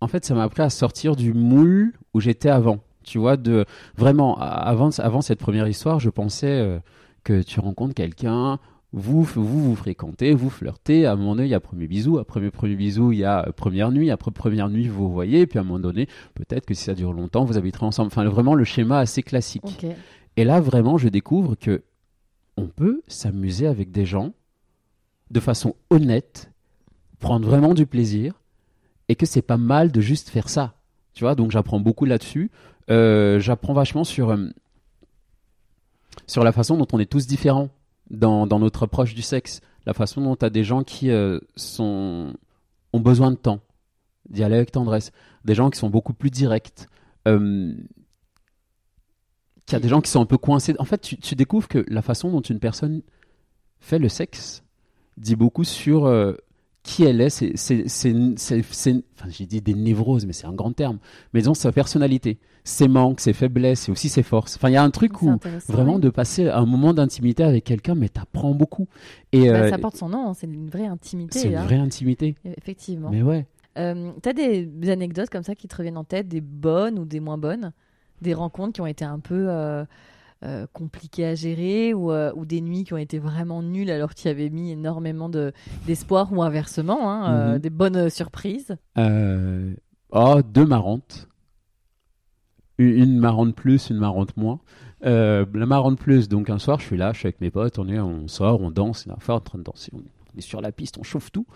En fait, ça m'a appris à sortir du moule où j'étais avant. Tu vois, de vraiment avant, avant cette première histoire, je pensais euh, que tu rencontres quelqu'un, vous, vous vous fréquentez, vous flirtez. À un moment donné, il y a premier bisou. Après le premier bisou, il y a euh, première nuit. Après première nuit, vous vous voyez. Puis à un moment donné, peut-être que si ça dure longtemps, vous habiterez ensemble. Enfin, vraiment le schéma assez classique. Et là, vraiment, je découvre que on peut s'amuser avec des gens de façon honnête, prendre vraiment du plaisir, et que c'est pas mal de juste faire ça. Tu vois, donc j'apprends beaucoup là-dessus. Euh, j'apprends vachement sur euh, sur la façon dont on est tous différents dans, notre approche du sexe, la façon dont tu as des gens qui euh, sont ont besoin de temps, d'y aller avec tendresse, des gens qui sont beaucoup plus directs. Qu'il y a des gens qui sont un peu coincés. En fait, tu, tu découvres que la façon dont une personne fait le sexe dit beaucoup sur euh, qui elle est. C'est, enfin, j'ai dit des névroses, mais c'est un grand terme. Mais disons sa personnalité, ses manques, ses faiblesses et aussi ses forces. Enfin, il y a un truc où vraiment de passer un moment d'intimité avec quelqu'un, mais t'apprends beaucoup. Et Bah, euh, ça porte son nom, hein, c'est une vraie intimité. c'est une hein. vraie intimité. Effectivement. Mais ouais. Euh, T'as des, des anecdotes comme ça qui te reviennent en tête, des bonnes ou des moins bonnes? Des rencontres qui ont été un peu euh, euh, compliquées à gérer ou, euh, ou des nuits qui ont été vraiment nulles alors tu y avais mis énormément de- d'espoir ou inversement, hein, Mhm. des bonnes surprises Oh, deux marrantes. Une marrante plus, une marrante moins. La marrante plus, donc un soir, je suis là, je suis avec mes potes, on, est, on sort, on danse, on est enfin en train de danser, on est sur la piste, on chauffe tout.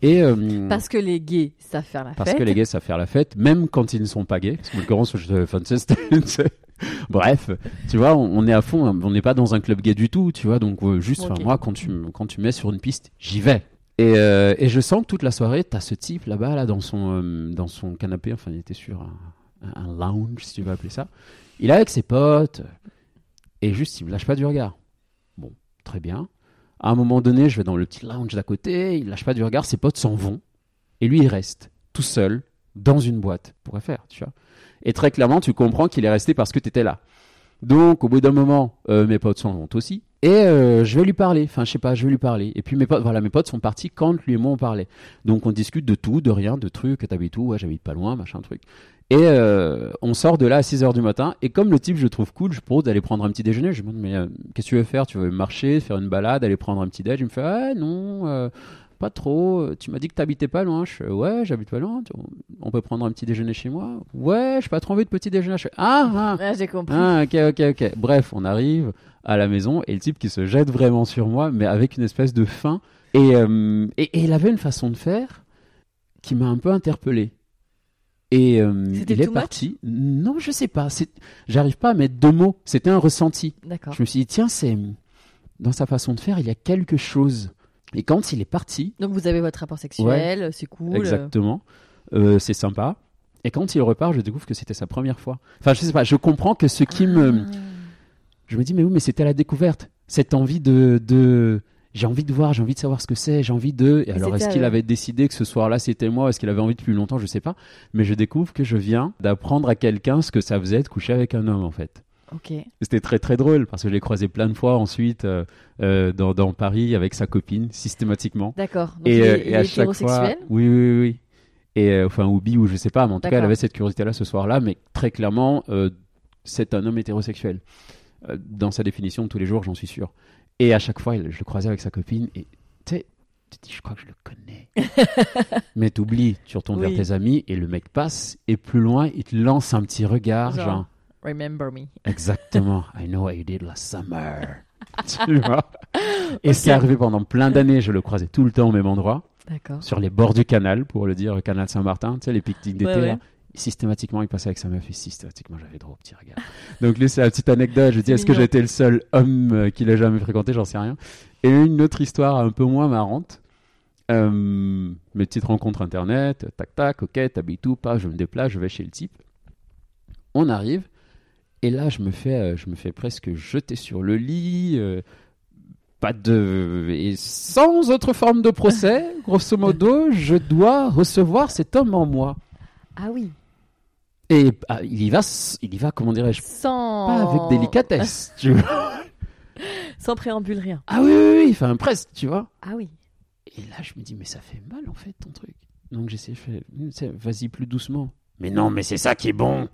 Et, euh, Parce que les gays savent faire la parce fête. que les gays savent faire la fête, même quand ils ne sont pas gays. Parce que le l'occurrence, je- Bref, tu vois, on, on est à fond, on n'est pas dans un club gay du tout, tu vois, donc euh, juste, moi, quand tu, quand tu me mets sur une piste, j'y vais. Et, euh, et je sens que toute la soirée, t'as ce type là-bas, là, dans son, euh, dans son canapé, enfin, il était sur un, un lounge, si tu veux appeler ça. Il est avec ses potes, et juste, il me lâche pas du regard. Bon, très bien. À un moment donné, je vais dans le petit lounge d'à côté, il lâche pas du regard, ses potes s'en vont, et lui, il reste tout seul dans une boîte. Pourrait faire, tu vois. Et très clairement, tu comprends qu'il est resté parce que tu étais là. Donc, au bout d'un moment, euh, mes potes s'en vont aussi. Et euh, je vais lui parler. Enfin, je sais pas, je vais lui parler. Et puis mes potes, voilà, mes potes sont partis quand lui et moi on parlait. Donc, on discute de tout, de rien, de trucs. T'habites où? Ouais, j'habite pas loin, machin truc. Et euh, on sort de là à 6 h du matin. Et comme le type, je le trouve cool, je propose d'aller prendre un petit déjeuner. Je lui demande, mais euh, qu'est-ce que tu veux faire? Tu veux marcher, faire une balade, aller prendre un petit déj? Il me fait, ah non, euh, pas trop. Tu m'as dit que t'habitais pas loin. Je fais, ouais, j'habite pas loin. On peut prendre un petit déjeuner chez moi? Ouais, j'ai pas trop envie de petit déjeuner. Je fais, ah, ah, j'ai compris. ah, ok, ok, ok. Bref, on arrive à la maison et le type qui se jette vraiment sur moi, mais avec une espèce de faim. Et, et, et il avait une façon de faire qui m'a un peu interpellé. Et euh, il est much parti. Non, je sais pas. J'arrive pas à mettre deux mots. C'était un ressenti. Je me suis dit, tiens, c'est dans sa façon de faire, il y a quelque chose. Et quand il est parti, Donc vous avez votre rapport sexuel, c'est cool. Exactement. Euh, c'est sympa. Et quand il repart, je découvre que c'était sa première fois. Enfin, je sais pas, je comprends que ce qui me. Ah. Je me dis, mais oui, mais c'était la découverte. Cette envie de. de... J'ai envie de voir, j'ai envie de savoir ce que c'est, j'ai envie de. Et alors, est-ce qu'il avait décidé que ce soir-là c'était moi Est-ce qu'il avait envie depuis longtemps Je sais pas. Mais je découvre que je viens d'apprendre à quelqu'un ce que ça faisait de coucher avec un homme, en fait. Ok. C'était très très drôle parce que je l'ai croisé plein de fois ensuite euh, euh, dans, dans Paris avec sa copine, systématiquement. D'accord. Et, il euh, et il à chaque fois, oui, oui, oui. Et enfin, ou bi, ou je sais pas, mais en tout cas, elle avait cette curiosité-là ce soir-là, mais très clairement, c'est un homme hétérosexuel. Dans sa définition de tous les jours, j'en suis sûr. Et à chaque fois, je le croisais avec sa copine, et tu sais, tu te dis, je crois que je le connais. mais t'oublies, tu retournes Oui. vers tes amis, et le mec passe, et plus loin, il te lance un petit regard, Genre. genre, Remember me. exactement, I know what you did last summer. tu vois? Et ce qui est arrivé pendant plein d'années, je le croisais tout le temps au même endroit. D'accord. sur les bords du canal, pour le dire, le canal Saint-Martin, tu sais, les pique-niques d'été. Ouais, ouais. Systématiquement, il passait avec sa meuf et systématiquement, j'avais droit au petit regard. Donc, lui, c'est la petite anecdote. Je dis, est-ce que j'ai été le seul homme euh, qu'il a jamais fréquenté? J'en sais rien. Et une autre histoire un peu moins marrante. Euh, mes petites rencontres internet, tac tac, ok, t'habites où? Pas, je me déplace, je vais chez le type. On arrive, et là, je me fais, euh, je me fais presque jeter sur le lit. euh, pas de. Et sans autre forme de procès, grosso modo, je dois recevoir cet homme en moi. Ah oui. Et ah, il y va, il y va, comment dirais-je, Sans. pas avec délicatesse, tu vois. Sans préambule, rien. Ah oui, oui, oui, enfin presque, tu vois. Ah oui. Et là, je me dis, mais ça fait mal en fait ton truc. Donc j'essaie, je fais, c'est- vas-y plus doucement. Mais non, mais c'est ça qui est bon.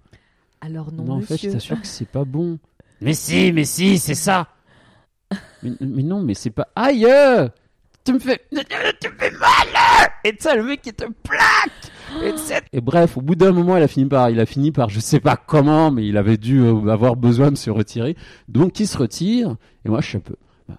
Alors non, Non, en fait, je t'assure que c'est pas bon. Mais si, mais si, c'est ça. mais, mais non, mais c'est pas. Aïe euh, Tu me fais. Tu me fais mal Et tu sais, le mec qui te plaque et, bref, au bout d'un moment, il a fini par, il a fini par, je sais pas comment, mais il avait dû euh, avoir besoin de se retirer. Donc, il se retire. Et moi, je suis un peu, je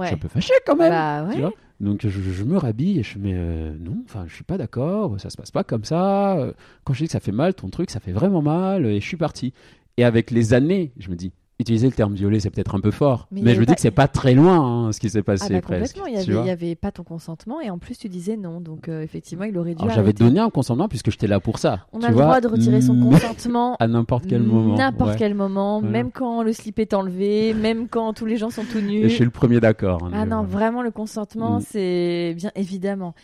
Ouais. suis un peu fâché quand même. Bah ouais. tu vois Donc, je, je me rhabille et je mais euh, non, enfin, je suis pas d'accord, ça se passe pas comme ça. Euh, Quand je dis que ça fait mal, ton truc, ça fait vraiment mal. Et je suis parti. Et avec les années, je me dis, utiliser le terme violer, c'est peut-être un peu fort. Mais je me dis que c'est pas très loin hein, ce qui s'est Ah passé bah presque. complètement, il y tu avait, pas ton consentement et en plus tu disais non, donc euh, effectivement il aurait dû j'avais donné un consentement puisque j'étais là pour ça. On tu a le droit de retirer son consentement À n'importe quel moment. N'importe ouais. quel moment, même quand le slip est enlevé, même quand tous les gens sont tout nus. Et je suis le premier d'accord. hein, Ah non, voilà. vraiment le consentement, Mm. c'est bien évidemment.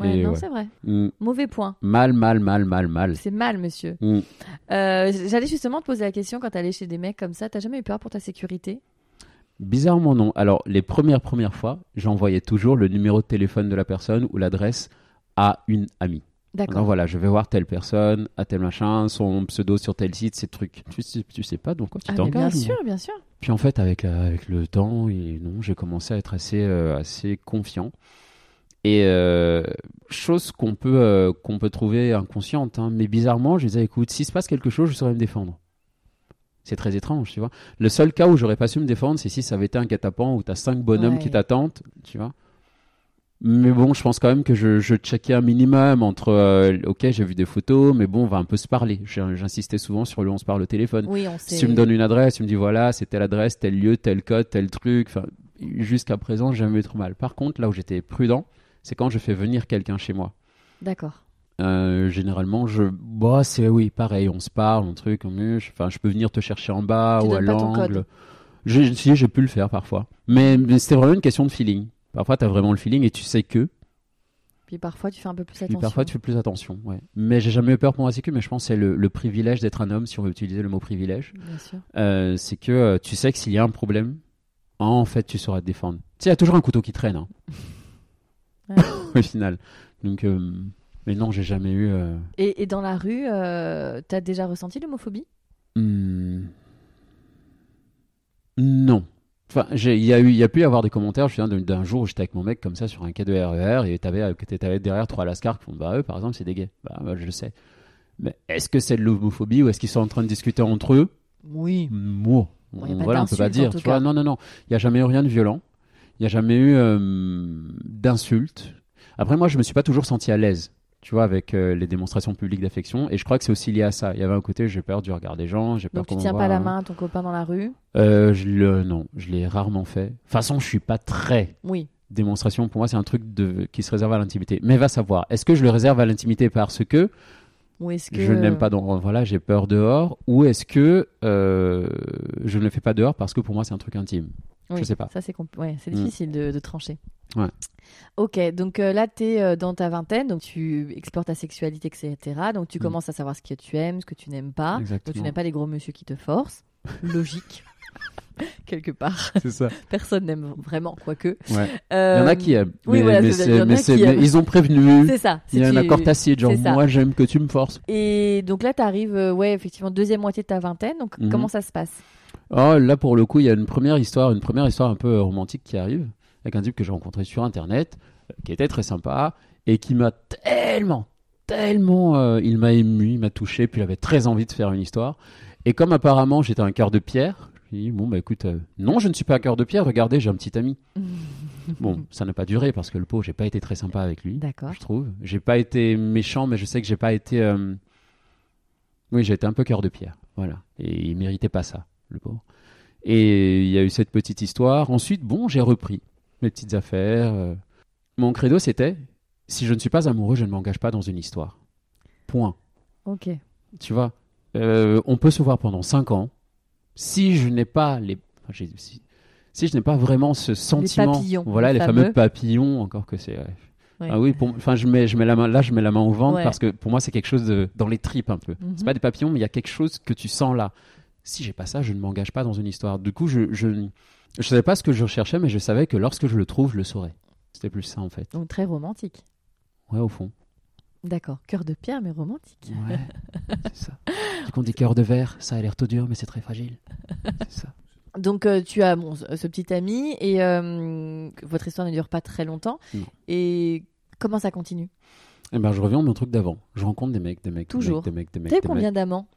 Ouais, non, ouais. c'est vrai. Mm. Mauvais point. Mal, mal, mal, mal, mal. C'est mal, monsieur. Mm. Euh, J'allais justement te poser la question quand t'allais chez des mecs comme ça, t'as jamais eu peur pour ta sécurité? Bizarrement non. Alors les premières premières fois, j'envoyais toujours le numéro de téléphone de la personne ou l'adresse à une amie. Donc D'accord. voilà, je vais voir telle personne, à tel machin, son pseudo sur tel site, ces trucs. Tu sais, tu sais pas, donc quoi, tu Ah, mais bien t'engages. sûr, bien sûr. Puis en fait, avec, avec le temps, et non, j'ai commencé à être assez, euh, assez confiant. Et euh, chose qu'on peut, euh, qu'on peut trouver inconsciente, hein, mais bizarrement, je disais, écoute, s'il se passe quelque chose, je saurais me défendre. C'est très étrange, tu vois. Le seul cas où j'aurais pas su me défendre, c'est si ça avait été un guet-apens où t'as cinq bonhommes Ouais. qui t'attendent, tu vois. Mais bon, je pense quand même que je, je checkais un minimum entre, euh, ok, j'ai vu des photos, mais bon, on va un peu se parler. J'insistais souvent sur le on se parle au téléphone. Oui, on sait. Si tu me donnes une adresse, tu me dis voilà, c'est telle adresse, tel lieu, tel code, tel truc. Enfin, jusqu'à présent, j'ai jamais eu trop mal. Par contre, là où j'étais prudent, c'est quand je fais venir quelqu'un chez moi. D'accord. Euh, généralement, je, bah, c'est oui, pareil, on se parle, un truc, on muche. Enfin, je peux venir te chercher en bas Tu ou à l'angle. si, j'ai pu le faire parfois. Mais, mais c'était vraiment une question de feeling. Parfois, tu as vraiment le feeling et tu sais que. Puis parfois, tu fais un peu plus Puis attention. parfois, tu fais plus attention. Ouais. Mais j'ai jamais eu peur pour ma sécu, mais je pense que c'est le, le privilège d'être un homme, si on veut utiliser le mot privilège. Bien sûr. Euh, c'est que euh, tu sais que s'il y a un problème, en fait, tu sauras te défendre. Tu sais, il y a toujours un couteau qui traîne, hein, Ouais. au final. Donc, euh, mais non, j'ai jamais eu. euh, Et, et dans la rue, euh, t'as déjà ressenti l'homophobie? Hmm, Non. Enfin, j'ai- il y a eu, il y a pu y avoir des commentaires. Je me souviens d'un- d'un jour où j'étais avec mon mec comme ça sur un quai de RER et t'avais, derrière trois lascars qui font bah eux, par exemple, c'est des gays. Bah, bah, je le sais. Mais est-ce que c'est de l'homophobie ou est-ce qu'ils sont en train de discuter entre eux? Oui. Moi, Bon, y a pas voilà, on peut pas d'insulte, en dire. tout Tu vois, cas. non, non, non. Il n'y a jamais eu rien de violent. Il n'y a jamais eu euh, d'insultes. Après, moi, je me suis pas toujours senti à l'aise, tu vois, avec euh, les démonstrations publiques d'affection. Et je crois que c'est aussi lié à ça. Il y avait un côté, j'ai peur du regard des gens, j'ai peur Donc tu tiens pas la hein. main à ton copain dans la rue? Euh, je le, non, je l'ai rarement fait. De toute façon, je suis pas très Oui. démonstration. Pour moi, c'est un truc de, qui se réserve à l'intimité. Mais va savoir. Est-ce que je le réserve à l'intimité parce que Ou est-ce que je n'aime pas dans, voilà, j'ai peur dehors, ou est-ce que euh, je ne le fais pas dehors parce que pour moi c'est un truc intime? Oui, Je sais pas. Ça, c'est ouais, Mm. difficile de, de trancher. Ouais. Ok, donc euh, là, tu es dans ta vingtaine, donc tu explores ta sexualité, etc. Donc tu Mm. commences à savoir ce que tu aimes, ce que tu n'aimes pas. Donc tu n'aimes pas les gros monsieur qui te forcent. Logique. Quelque part. C'est ça. Personne n'aime vraiment, quoique. Ouais. Euh, Il y en a qui aiment. oui, mais, voilà, qui mais aiment. ils ont prévenu. C'est ça. Il y a c'est un tu- accord tacite, genre moi j'aime que tu me forces. Et donc là, tu arrives, ouais, effectivement, deuxième moitié de ta vingtaine. Donc Mhm. comment ça se passe? Oh, là pour le coup, il y a une première histoire, une première histoire un peu romantique qui arrive avec un type que j'ai rencontré sur internet, euh, qui était très sympa et qui m'a tellement, tellement, euh, il m'a ému, il m'a touché, puis il avait très envie de faire une histoire. Et comme apparemment j'étais un cœur de pierre, je lui ai dit bon bah écoute, euh, non je ne suis pas un cœur de pierre, regardez j'ai un petit ami. Bon, ça n'a pas duré parce que le pot, j'ai pas été très sympa avec lui. D'accord. Je trouve. J'ai pas été méchant, mais je sais que j'ai pas été. euh, Oui, j'ai été un peu cœur de pierre. Voilà. Et il méritait pas ça, le pauvre. Et il y a eu cette petite histoire. Ensuite, bon, j'ai repris mes petites affaires. euh. Mon credo, c'était si je ne suis pas amoureux, je ne m'engage pas dans une histoire. Point. Ok. Tu vois, Euh, on peut se voir pendant 5 ans. Si je n'ai pas les, enfin, si, si je n'ai pas vraiment ce sentiment, papillons, voilà, les les fameux, fameux. papillons, encore que c'est. ouais. Ah oui, pour- enfin, je mets, je mets la main, là, je mets la main au ventre Ouais. parce que pour moi, c'est quelque chose de, dans les tripes un peu. Mhm. C'est pas des papillons, mais il y a quelque chose que tu sens là. Si j'ai pas ça, je ne m'engage pas dans une histoire. Du coup, je, je, je savais pas ce que je recherchais, mais je savais que lorsque je le trouve, je le saurais. C'était plus ça en fait. Donc très romantique. Ouais, au fond. D'accord. Cœur de pierre, mais romantique. Ouais, c'est ça. Du coup, on dit cœur de verre, ça a l'air tout dur, mais c'est très fragile. C'est ça. Donc euh, tu as bon, ce petit ami et euh, votre histoire ne dure pas très longtemps. Non. Et comment ça continue? Eh ben, je reviens à mon truc d'avant. Je rencontre des mecs, des mecs, Toujours. des mecs, des mecs, T'as des mecs. combien d'amants?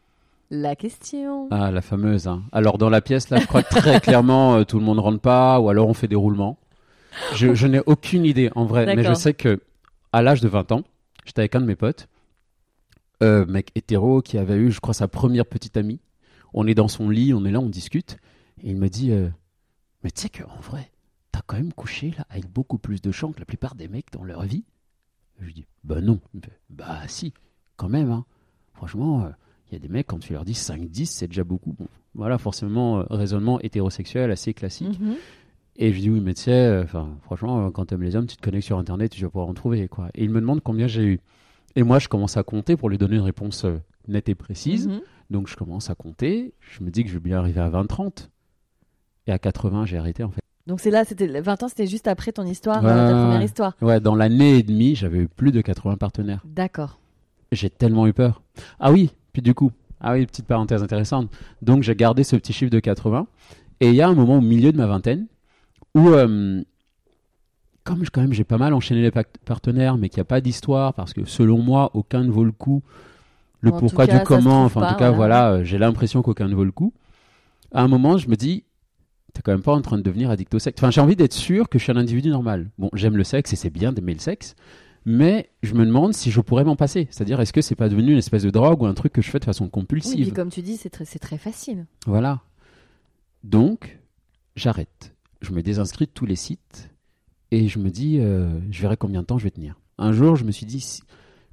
La question. Ah, la fameuse. hein. Alors, dans la pièce, là, je crois que très clairement, euh, tout le monde rentre pas, ou alors on fait des roulements. Je, je n'ai aucune idée, en vrai. Mais je sais que, à l'âge de 20 ans, j'étais avec un de mes potes, euh, mec hétéro, qui avait eu, je crois, sa première petite amie. On est dans son lit, on est là, on discute. Et il me dit, euh, mais tu sais qu'en vrai, t'as quand même couché, là, avec beaucoup plus de chance que la plupart des mecs dans leur vie. Je lui dis, bah non. Bah si, quand même, hein. Franchement, il y a des mecs, quand tu leur dis 5-10, c'est déjà beaucoup. Bon, voilà, forcément, euh, raisonnement hétérosexuel assez classique. Mhm. Et je dis, oui, mais tu sais, euh, franchement, euh, quand tu aimes les hommes, tu te connectes sur Internet, tu vas pouvoir en trouver, quoi. Et il me demande combien j'ai eu. Et moi, je commence à compter pour lui donner une réponse euh, nette et précise. Mhm. Donc, je commence à compter. Je me dis que je vais bien arriver à 20-30. Et à 80, j'ai arrêté, en fait. Donc c'est là, c'était 20 ans, c'était juste après ton histoire, Ouais, ta première histoire. Ouais, dans l'année et demie, j'avais eu plus de 80 partenaires. D'accord. J'ai tellement eu peur. Ah oui, puis du coup, ah oui, petite parenthèse intéressante. Donc j'ai gardé ce petit chiffre de 80. Et il y a un moment au milieu de ma vingtaine où, euh, comme je- quand même j'ai pas mal enchaîné les partenaires, mais qu'il n'y a pas d'histoire, parce que selon moi, aucun ne vaut le coup. Le En pourquoi cas, du comment, enfin en tout cas, voilà. voilà, euh, j'ai l'impression qu'aucun ne vaut le coup. À un moment, je me dis, t'es quand même pas en train de devenir addict au sexe. Enfin, j'ai envie d'être sûr que je suis un individu normal. Bon, j'aime le sexe et c'est bien d'aimer le sexe, mais je me demande si je pourrais m'en passer. C'est-à-dire, est-ce que c'est pas devenu une espèce de drogue ou un truc que je fais de façon Oui, compulsive puis comme tu dis, c'est très, très facile. Voilà. Donc, j'arrête. Je me désinscris de tous les sites et je me dis, euh, je verrai combien de temps je vais tenir. Un jour, je me suis dit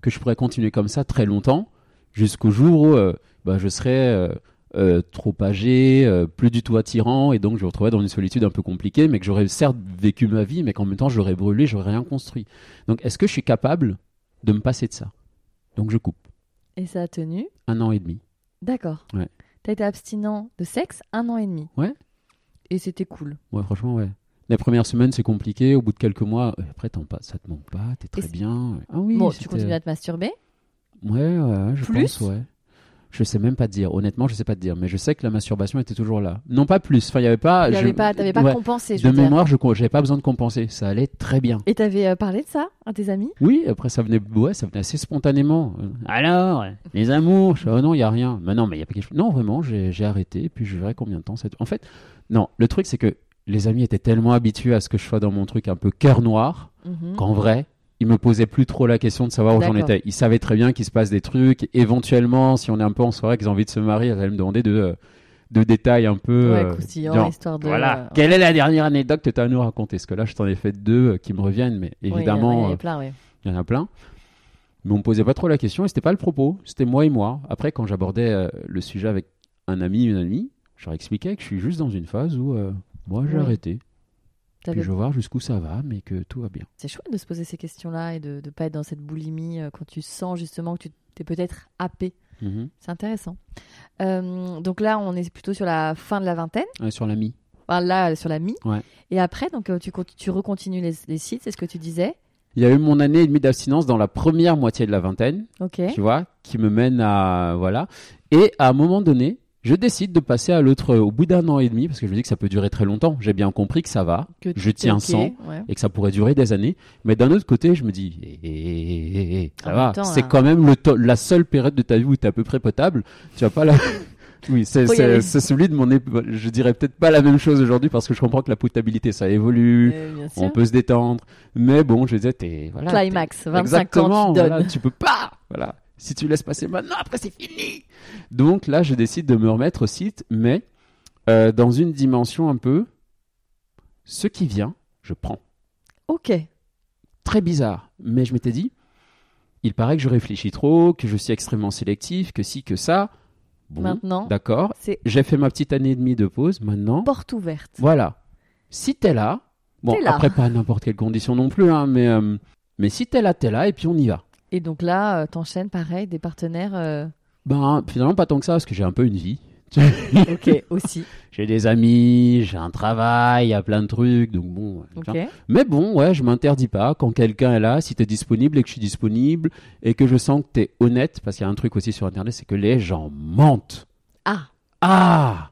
que je pourrais continuer comme ça très longtemps, jusqu'au jour où euh, bah, je serais euh, euh, trop âgé, euh, plus du tout attirant, et donc je me retrouvais dans une solitude un peu compliquée, mais que j'aurais certes vécu ma vie, mais qu'en même temps j'aurais brûlé, j'aurais rien construit. Donc, est-ce que je suis capable de me passer de ça? Donc, je coupe. Et ça a tenu? Un an et demi. D'accord. Ouais. T'as été abstinent de sexe un an et demi? Ouais. Et c'était cool. Ouais, franchement, ouais. Les premières semaines, c'est compliqué. Au bout de quelques mois, euh, après, t'en pas, ça te manque pas, t'es très bien. Ah oui, bon, tu continues à te masturber? Ouais, ouais, ouais, je Plus? pense, ouais. Je sais même pas te dire. Honnêtement, je sais pas te dire. Mais je sais que la masturbation était toujours là. Non, pas plus. Enfin, il y avait pas. Tu je- n'avais pas, t'avais pas ouais. compensé, je De dire. mémoire, je n'avais pas besoin de compenser. Ça allait très bien. Et t'avais euh, parlé de ça à tes amis? Oui, après, ça venait, ouais, ça venait assez spontanément. Euh, Alors, les amours je Oh non, il y a rien. Mais non, mais il y a pas quelque chose. Non, vraiment, j'ai arrêté. Puis je verrai combien de temps. En fait, non, le truc, c'est que les amis étaient tellement habitués à ce que je sois dans mon truc un peu cœur noir Mhm. qu'en vrai, ils me posaient plus trop la question de savoir où j'en étais. Ils savaient très bien qu'il se passe des trucs. Éventuellement, si on est un peu en soirée, qu'ils ont envie de se marier, ils allaient me demander de, euh, de détails un peu. Ouais, euh, croustillant, genre, histoire de. voilà. euh, Quelle est la dernière anecdote que tu as à nous raconter? Parce que là, je t'en ai fait deux qui me reviennent, mais oui, évidemment, il y euh, plein, ouais. il y en a plein. Mais on me posait pas trop la question et c'était pas le propos. C'était moi et moi. Après, quand j'abordais euh, le sujet avec un ami, une amie, je leur expliquais que je suis juste dans une phase où euh, moi j'ai Ouais. arrêté. Puis je vais voir jusqu'où ça va, mais que tout va bien. C'est chouette de se poser ces questions-là et de ne pas être dans cette boulimie euh, quand tu sens justement que tu t'es peut-être happé. Mhm. C'est intéressant. Euh, donc là, on est plutôt sur la fin de la vingtaine. Ouais, sur l'ami. Enfin, là, sur la mi. Ouais. Et après, donc, euh, tu, tu recontinues les, les sites, c'est ce que tu disais. Il y a eu mon année et demie d'abstinence dans la première moitié de la vingtaine, Ok. tu vois, qui me mène à voilà. Et à un moment donné, je décide de passer à l'autre au bout d'un an et demi parce que je me dis que ça peut durer très longtemps. J'ai bien compris que ça va Que je tiens ok, sans. ouais. et que ça pourrait durer des années. Mais d'un autre côté, je me dis, eh, eh, eh, eh, eh, ça En va, c'est hein. quand même le la seule période de ta vie où tu es à peu près potable. Tu vas pas la, Oui, c'est celui de mon époque. Je dirais peut-être pas la même chose aujourd'hui parce que je comprends que la potabilité ça évolue. Euh. On peut se détendre, mais bon, je disais, t'es voilà, Climax, t'es- 25 exactement, ans, tu voilà, tu peux pas, voilà. Si tu laisses passer maintenant, après c'est fini. Donc là, je décide de me remettre au site, mais euh, dans une dimension un peu, ce qui vient, je prends. Ok. Très bizarre, mais je m'étais dit, il paraît que je réfléchis trop, que je suis extrêmement sélectif, que si, que ça. Bon, Maintenant, d'accord. J'ai fait ma petite année et demie de pause. Maintenant, porte ouverte. voilà. Si t'es là, bon, T'es là. après pas n'importe quelle condition non plus, hein, mais, euh, mais si t'es là, t'es là, et puis on y va. Et donc là, euh, t'enchaînes pareil, des partenaires. euh, Ben, finalement, pas tant que ça, parce que j'ai un peu une vie. Ok, aussi. J'ai des amis, j'ai un travail, il y a plein de trucs, donc bon. Ok. enfin. Mais bon, ouais, je m'interdis pas. Quand quelqu'un est là, si t'es disponible et que je suis disponible, et que je sens que t'es honnête, parce qu'il y a un truc aussi sur Internet, c'est que les gens mentent. Ah, Ah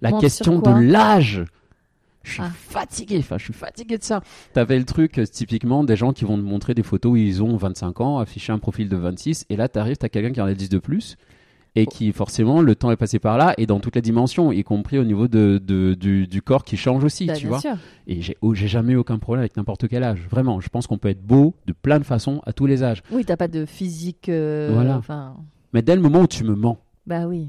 La question de l'âge Je suis Ah. fatigué, enfin, je suis fatigué de ça. T'avais le truc, euh, typiquement, des gens qui vont te montrer des photos où ils ont 25 ans, afficher un profil de 26, et là, t'arrives, t'as quelqu'un qui en a 10 de plus, et qui, forcément, le temps est passé par là, et dans toutes les dimensions, y compris au niveau de, de- du, du corps qui change aussi, bah, tu vois. sûr. Et j'ai oh, j'ai jamais eu aucun problème avec n'importe quel âge. Vraiment, je pense qu'on peut être beau de plein de façons à tous les âges. Oui, t'as pas de physique. euh, Voilà. Enfin, Mais dès le moment où tu me mens, bah oui.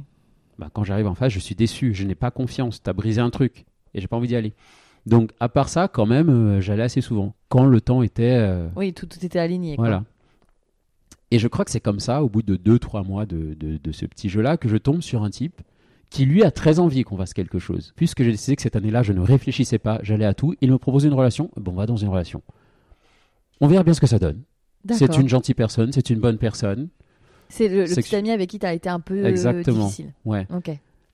bah, quand j'arrive en face, je suis déçu, je n'ai pas confiance, t'as brisé un truc et j'ai pas envie d'y aller. Donc, à part ça, quand même, euh, j'allais assez souvent quand le temps était. euh, Oui, tout, tout était aligné. quoi. voilà. Et je crois que c'est comme ça, au bout de 2-3 mois de, de- de ce petit jeu-là, que je tombe sur un type qui, lui, a très envie qu'on fasse quelque chose. Puisque j'ai décidé que cette année-là, je ne réfléchissais pas, j'allais à tout. Il me proposait une relation, bon, on va dans une relation. On verra bien ce que ça donne. C'est D'accord. une gentille personne, c'est une bonne personne. C'est le, le petit ami avec qui t'as été un peu euh, Exactement. difficile. Ouais. Ok.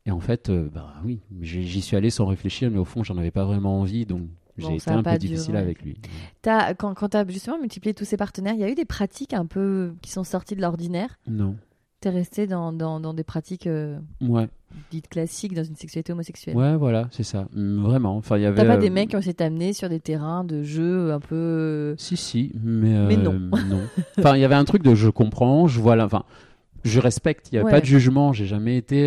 Et en fait, euh, bah oui, j'y suis allé sans réfléchir, mais au fond, j'en avais pas vraiment envie, donc j'ai Bon, été un peu difficile duré. avec lui. Quand quand tu as justement multiplié tous ces partenaires, il y a eu des pratiques un peu qui sont sorties de l'ordinaire? Non. T'es resté dans, dans, dans des pratiques euh, Ouais, dites classiques dans une sexualité homosexuelle? ouais, voilà, c'est ça. Mm, Vraiment. Enfin, il y avait. T'as pas euh, des mecs qui ont de t'amener sur des terrains de jeu un peu. euh, Si, si, mais. euh, Mais non. Enfin, il y avait un truc de je comprends, je vois la. Enfin, je respecte, il n'y avait Ouais. pas de jugement, j'ai jamais été.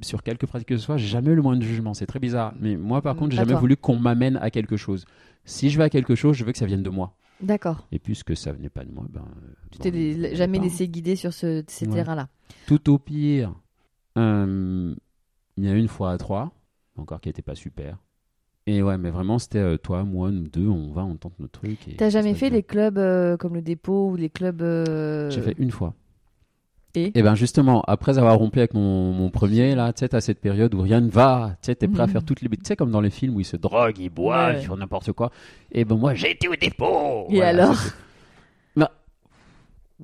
Sur quelque pratique que ce soit, j'ai jamais eu le moins de jugement, c'est très bizarre. Mais moi, par Mm, contre, j'ai jamais toi. voulu qu'on m'amène à quelque chose. Si je vais à quelque chose, je veux que ça vienne de moi. D'accord. Et puisque ça venait pas de moi, ben. Tu t'es jamais laissé guider sur ce, ces Ouais. terrains-là. Tout au pire, euh, il y a une fois à trois, encore qui n'était pas super. Et ouais, mais vraiment, c'était euh, toi, moi, nous deux, on va, on tente notre truc. T'as jamais fait bien. les clubs euh, comme le dépôt ou les clubs. J'ai fait une fois. Et Et ben justement, après avoir rompu avec mon, mon premier, là, tu sais, t'as cette période où rien ne va, tu sais, t'es prêt à Mhm. faire toutes les tu sais, comme dans les films où ils se droguent, ils boivent, Ouais. ils font n'importe quoi. Et ben moi, j'ai été au dépôt Et alors c'était- Bah,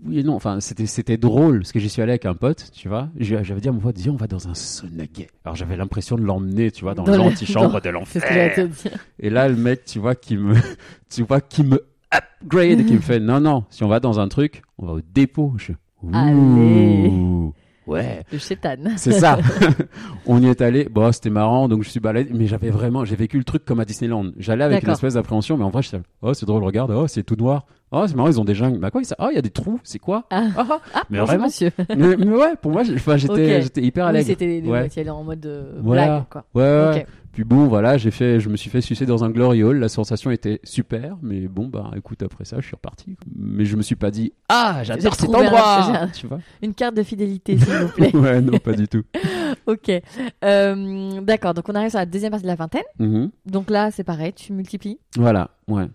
oui non, enfin, c'était, c'était drôle, parce que j'y suis allé avec un pote, tu vois. J'avais dit à mon pote, viens, on va dans un sauna gay. Alors j'avais l'impression de l'emmener, tu vois, dans, l'antichambre de l'enfer. Et là, le mec, tu vois, qui me, tu vois, qui me upgrade, et qui me fait, non, non, si on va dans un truc, on va au dépôt. Je, Allez. Ouais. Le chétan. C'est ça. on y est allé. Bon, c'était marrant, donc je suis baladé, mais j'avais vraiment, j'ai vécu le truc comme à Disneyland. J'allais avec une espèce d'appréhension, mais en vrai, j'étais, oh, c'est drôle, regarde, oh, c'est tout noir. Oh, c'est marrant, ils ont des jungles. Bah quoi, ça Oh, il y a des trous, c'est quoi? Ah. Ah, ah. Mais vraiment monsieur. mais, mais ouais, pour moi, j'étais, Ok. j'étais hyper Oui, allègre. c'était les, les Ouais. mecs qui allaient en mode euh, Voilà. blague, quoi. Ouais, ouais, ouais. Puis bon, voilà, j'ai fait, je me suis fait sucer dans un glory hole. La sensation était super, mais bon, bah, écoute, après ça, je suis reparti. Mais je me suis pas dit, ah, j'adore cet endroit. un- Tu vois Une carte de fidélité, s'il vous plaît. Ouais, non, pas du tout. ok. Euh, D'accord, donc on arrive sur la deuxième partie de la vingtaine. Mhm. Donc là, c'est pareil, tu multiplies. Voilà, ouais.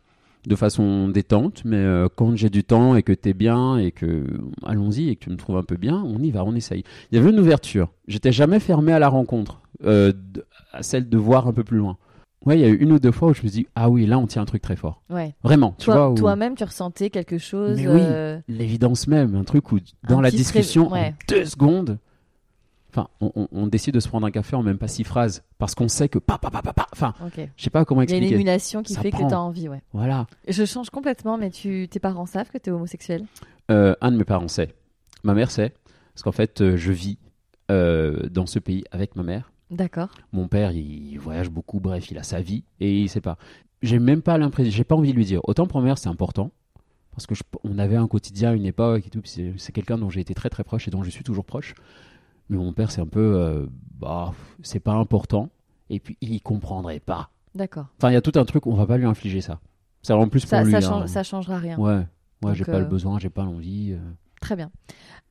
De façon détente, mais euh, quand j'ai du temps et que t'es bien et que allons-y et que tu me trouves un peu bien, on y va, on essaye. Il y avait une ouverture. J'étais jamais fermé à la rencontre, euh, de- à celle de voir un peu plus loin. Ouais, il y a eu une ou deux fois où je me suis dit ah oui, là on tient un truc très fort. Ouais. Vraiment, tu vois. Toi- où- Toi-même, tu ressentais quelque chose. Mais oui. euh, L'évidence même, un truc où dans Un la discussion, stress- ouais. en deux secondes, enfin, on, on- on décide de se prendre un café en même pas six phrases parce qu'on sait que pa pa pa pa pa. Enfin, Ok. je sais pas comment Il y a une expliquer. émulation qui Ça fait prend. que tu as envie, ouais. Voilà. Je change complètement, mais tu, tes parents savent que tu es homosexuel? Euh, un de mes parents sait. Ma mère sait. Parce qu'en fait, euh, je vis euh, dans ce pays avec ma mère. D'accord. Mon père, il voyage beaucoup, bref, il a sa vie et il sait pas. J'ai même pas l'impression, j'ai pas envie de lui dire. Autant pour ma mère, c'est important. Parce que je- on avait un quotidien, une époque et tout. c'est quelqu'un dont j'ai été très très proche et dont je suis toujours proche. Mais mon père, c'est un peu, euh, bah, c'est pas important. Et puis, il comprendrait pas. D'accord. Enfin, il y a tout un truc, on va pas lui infliger ça. C'est en plus pour Ça, lui. ça, hein. change- ça changera rien. Ouais, ouais, j'ai pas euh, le besoin, j'ai pas l'envie. euh. Très bien.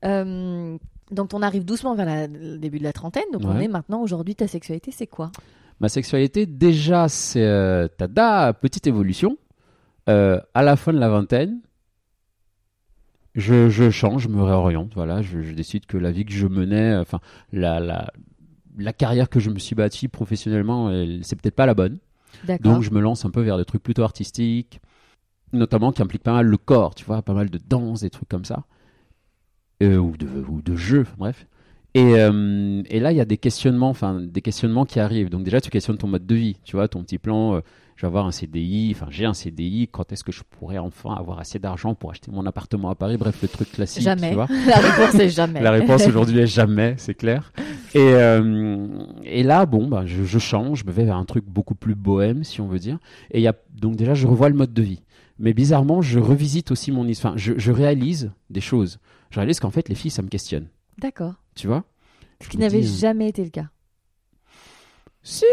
Euh, donc, on arrive doucement vers la- le début de la trentaine. Donc, on est maintenant, aujourd'hui, ta sexualité, c'est quoi? Ma sexualité, déjà, c'est euh, tada, petite évolution. Euh, à la fin de la vingtaine, je, je change, je me réoriente. Voilà, je, je décide que la vie que je menais, euh, enfin, la, la, la carrière que je me suis bâtie professionnellement, elle- c'est peut-être pas la bonne. Donc, je me lance un peu vers des trucs plutôt artistiques, notamment qui impliquent pas mal le corps, tu vois, pas mal de danse, des trucs comme ça, Euh, ou, de, ou de jeux, enfin, bref. Et, euh, et là, il y a des questionnements, enfin, des questionnements qui arrivent. Donc déjà, tu questionnes ton mode de vie, tu vois, ton petit plan. euh, je vais avoir un CDI, enfin, j'ai un CDI. Quand est-ce que je pourrais enfin avoir assez d'argent pour acheter mon appartement à Paris? Bref, le truc classique, Jamais. tu vois. la réponse est jamais. La réponse aujourd'hui est jamais, c'est clair. Et, euh, et là, bon, bah, je, je change, je me vais vers un truc beaucoup plus bohème, si on veut dire. Et il y a, donc déjà, je revois le mode de vie. Mais bizarrement, je revisite aussi mon histoire. Enfin, je, je réalise des choses. Je réalise qu'en fait, les filles, ça me questionne. D'accord. Tu vois? Ce qui n'avait euh, jamais été le cas. Si,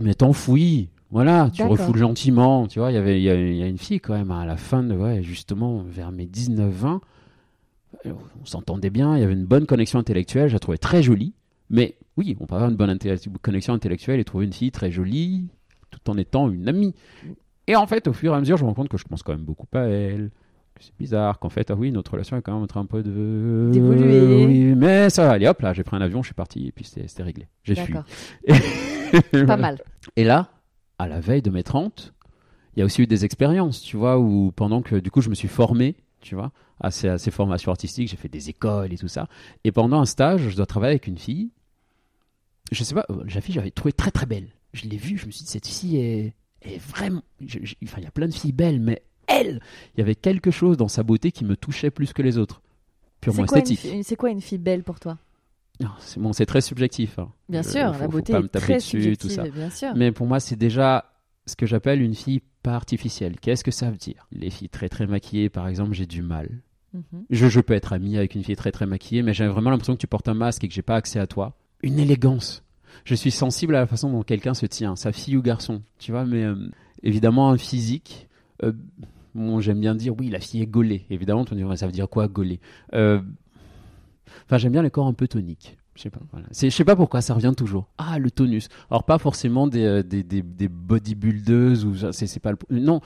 mais t'enfouis. Voilà, tu refoules gentiment. Tu vois, il y avait, il y, a, il y a une fille quand même à la fin de, ouais, justement, vers mes 19-20. euh, On s'entendait bien, il y avait une bonne connexion intellectuelle, je la trouvais très jolie. Mais oui, on peut avoir une bonne connexion intellectuelle et trouver une fille très jolie tout en étant une amie. Et en fait, au fur et à mesure, je me rends compte que je pense quand même beaucoup à elle. que C'est bizarre qu'en fait, ah oui, notre relation est quand même en train un peu de. D'évoluer. Oui, mais ça va, allez hop là, j'ai pris un avion, je suis parti et puis c'était réglé. J'ai fui. Pas mal. et là, à la veille de mes 30, il y a aussi eu des expériences, tu vois, où pendant que du coup je me suis formé, tu vois, à ces, à ces formations artistiques, j'ai fait des écoles et tout ça. Et pendant un stage, je dois travailler avec une fille. Je sais pas, euh, la fille, j'avais trouvé très très belle. Je l'ai vue, je me suis dit, cette fille est, est vraiment. je- je- enfin, il y a plein de filles belles, mais elle, il y avait quelque chose dans sa beauté qui me touchait plus que les autres. Purement une esthétique. c'est quoi une fille belle pour toi? C'est bon, c'est très subjectif. hein. Bien Euh, sûr, faut- la faut beauté me taper très dessus, tout ça. bien sûr. Mais pour moi, c'est déjà ce que j'appelle une fille pas artificielle. Qu'est-ce que ça veut dire? Les filles très très maquillées, par exemple, j'ai du mal. Mhm. Je, je peux être ami avec une fille très très maquillée, mais j'ai vraiment l'impression que tu portes un masque et que j'ai pas accès à toi. Une élégance. Je suis sensible à la façon dont quelqu'un se tient, sa fille ou garçon, tu vois, mais euh, évidemment un physique. euh, bon, j'aime bien dire oui, la fille est gaulée. Évidemment, tu me diras, ça veut dire quoi gaulée? Enfin, j'aime bien les corps un peu toniques. Je sais pas. Voilà. C'est- Je sais pas pourquoi ça revient toujours. Ah, le tonus. Alors pas forcément des euh, des, des, des bodybuildeuses ou c'est c'est pas le non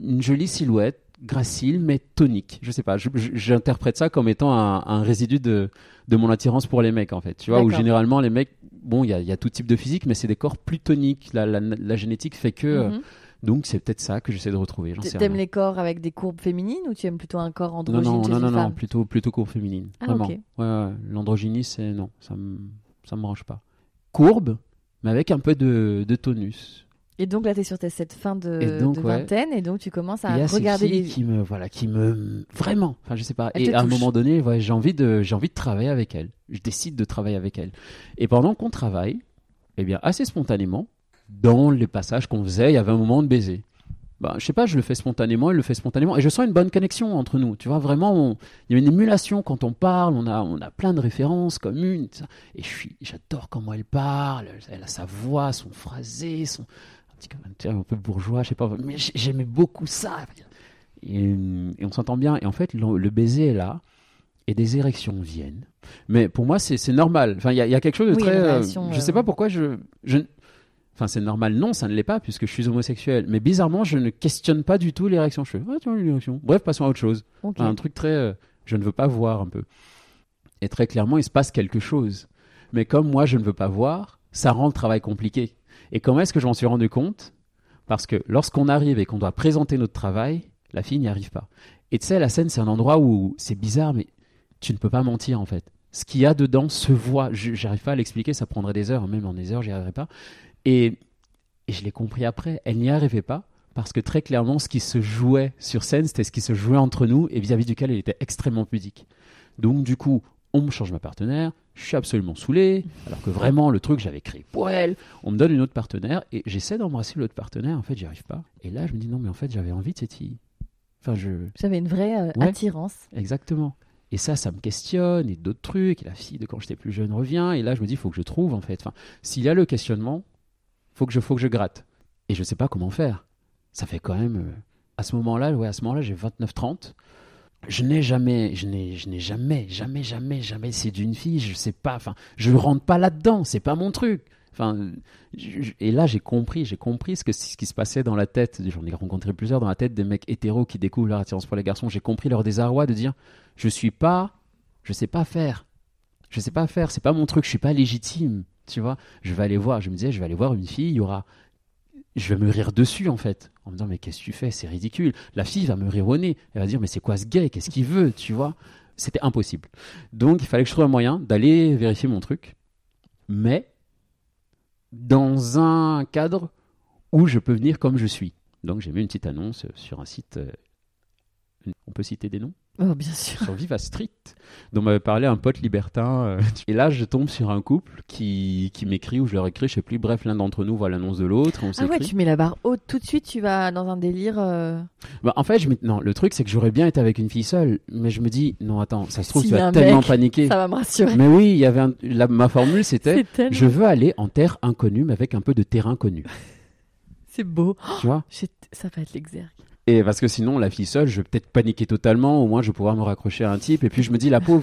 une jolie silhouette gracile mais tonique. Je sais pas. J'interprète ça comme étant un, un résidu de de mon attirance pour les mecs en fait. Tu vois où généralement les mecs bon il y a, il y a tout type de physique mais c'est des corps plus toniques. La, la, la génétique fait que euh, Mhm. Donc c'est peut-être ça que j'essaie de retrouver. T'aimes les corps avec des courbes féminines ou tu aimes plutôt un corps Non, androgyne non, chez non, une non, non, femme plutôt, plutôt courbe féminine. Ah, vraiment. ok. Ouais, ouais, L'androgynie, c'est non, ça me, ça me branche pas. Courbe, mais avec un peu de, de tonus. Et donc là, tu es sur ta- cette fin de, Et donc, de ouais. vingtaine et donc tu commences à regarder les. qui me, voilà, qui me, vraiment, enfin, je sais pas. Elles Et à un moment donné, ouais, j'ai envie de, j'ai envie de travailler avec elles. Je décide de travailler avec elles. Et pendant qu'on travaille, eh bien, assez spontanément, dans les passages qu'on faisait, il y avait un moment de baiser. Bah, je sais pas, je le fais spontanément, elle le fait spontanément, et je sens une bonne connexion entre nous. Tu vois, vraiment, il y a une émulation quand on parle, on a, on a plein de références communes, et je suis, j'adore comment elle parle, elle a sa voix, son phrasé, son un petit commentaire un peu bourgeois, je sais pas, mais j'ai- j'aimais beaucoup ça. Et, et on s'entend bien, et en fait, le, le baiser est là, et des érections viennent. Mais pour moi, c'est normal. Enfin, il y, a- il y a quelque chose de Oui, très. euh, je euh, sais pas pourquoi je. je Enfin, c'est normal. Non, ça ne l'est pas puisque je suis homosexuel. Mais bizarrement, je ne questionne pas du tout les réactions. Je fais, ah, tu vois, une érection. Bref, passons à autre chose. Ok. Un truc très. euh, je ne veux pas voir un peu. Et très clairement, il se passe quelque chose. Mais comme moi, je ne veux pas voir, ça rend le travail compliqué. Et comment est-ce que je m'en suis rendu compte? Parce que lorsqu'on arrive et qu'on doit présenter notre travail, la fille n'y arrive pas. Et tu sais, la scène, c'est un endroit où c'est bizarre, mais tu ne peux pas mentir en fait. Ce qu'il y a dedans se voit. Je J'arrive pas à l'expliquer, ça prendrait des heures, même en des heures, j'y arriverai pas. Et, et je l'ai compris après, elle n'y arrivait pas parce que très clairement, ce qui se jouait sur scène, c'était ce qui se jouait entre nous et vis-à-vis duquel elle était extrêmement pudique. Donc du coup, on me change ma partenaire, je suis absolument saoulé, alors que vraiment le truc j'avais créé pour elle, on me donne une autre partenaire et j'essaie d'embrasser l'autre partenaire, en fait j'y arrive pas. Et là je me dis non mais en fait j'avais envie de cette fille. Enfin je... J'avais une vraie euh, Ouais. attirance. Exactement. Et ça, ça me questionne, et d'autres trucs. Et la fille de quand j'étais plus jeune revient, et là, je me dis, il faut que je trouve, en fait. Enfin, s'il y a le questionnement, faut que je, faut que je gratte. Et je sais pas comment faire. Ça fait quand même. euh, à ce moment-là, ouais, à ce moment-là, j'ai 29-30. Je n'ai jamais, je n'ai, je n'ai jamais, jamais, jamais, jamais séduit une fille. Je sais pas. Enfin, je rentre pas là-dedans. C'est pas mon truc. Enfin, et là, j'ai compris, j'ai compris ce, que, ce qui se passait dans la tête. J'en ai rencontré plusieurs dans la tête des mecs hétéros qui découvrent leur attirance pour les garçons. J'ai compris leur désarroi de dire, je suis pas, je sais pas faire, je sais pas faire. C'est pas mon truc. Je suis pas légitime. Tu vois, je vais aller voir. Je me disais, je vais aller voir une fille. Il y aura, je vais me rire dessus en fait, en me disant mais qu'est-ce que tu fais, c'est ridicule. La fille va me rire au nez. Elle va dire mais c'est quoi ce gay, qu'est-ce qu'il veut, tu vois. C'était impossible. Donc il fallait que je trouve un moyen d'aller vérifier mon truc, mais dans un cadre où je peux venir comme je suis. Donc j'ai mis une petite annonce sur un site. euh, On peut citer des noms? Oh, bien sûr. sur Viva Street, dont m'avait parlé un pote libertin. euh, Et là, je tombe sur un couple qui, qui m'écrit, ou je leur écris, je sais plus, bref, l'un d'entre nous voit l'annonce de l'autre, on Ah ouais, tu mets la barre haute tout de suite, tu vas dans un délire. euh, Bah, en fait, je non, le truc, c'est que j'aurais bien été avec une fille seule, mais je me dis, non, attends, ça se trouve, S'il tu vas tellement paniquer. Ça va me rassurer. Mais oui, il y avait un- la- ma formule, c'était, tellement- je veux aller en terre inconnue, mais avec un peu de terrain connu. C'est beau. tu vois? Ça va être l'exergue. Et parce que sinon, la fille seule, je vais peut-être paniquer totalement, au moins je vais pouvoir me raccrocher à un type. Et puis je me dis, la pauvre,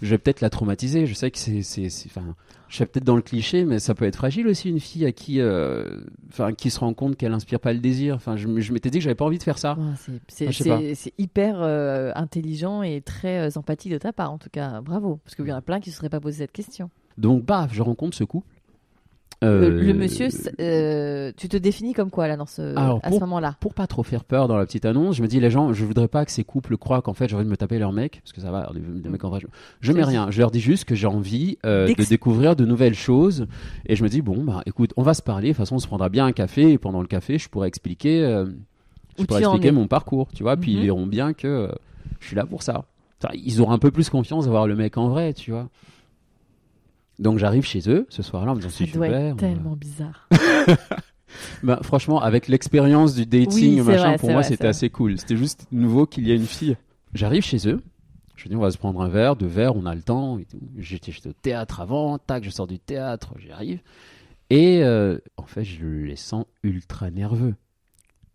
je vais peut-être la traumatiser. Je sais que c'est. c'est- Enfin, je suis peut-être dans le cliché, mais ça peut être fragile aussi, une fille à qui. euh, Enfin, qui se rend compte qu'elle inspire pas le désir. Enfin, je, m'étais dit que j'avais pas envie de faire ça. Ouais, c'est- hyper euh, intelligent et très euh, empathique de ta part, en tout cas. Bravo. Parce qu'il y en a plein qui ne se seraient pas posé cette question. Donc, baf, je rencontre ce couple. Le, Euh, le monsieur, euh, tu te définis comme quoi là dans ce, Alors, à ce moment-là? Pour pas trop faire peur dans la petite annonce, je me dis les gens, je voudrais pas que ces couples croient qu'en fait j'ai envie de me taper leur mec, parce que ça va, des, des mecs en vrai. Je, je mets rien, je leur dis juste que j'ai envie euh, de découvrir de nouvelles choses, et je me dis bon bah écoute, on va se parler, de toute façon on se prendra bien un café, et pendant le café je pourrais expliquer, je pourrais expliquer mon parcours, tu vois, puis ils verront bien que je suis là pour ça. Enfin, ils auront un peu plus confiance d'avoir le mec en vrai, tu vois. Donc j'arrive chez eux ce soir-là en me disant c'est super. tellement bizarre. bah, franchement, avec l'expérience du dating, Oui, machin, vrai, pour moi, c'était assez cool. C'était juste nouveau qu'il y ait une fille. J'arrive chez eux. Je dis, on va se prendre un verre, deux verres, on a le temps. j'étais au théâtre avant, tac, je sors du théâtre, j'y arrive. Et euh, en fait, je les sens ultra nerveux.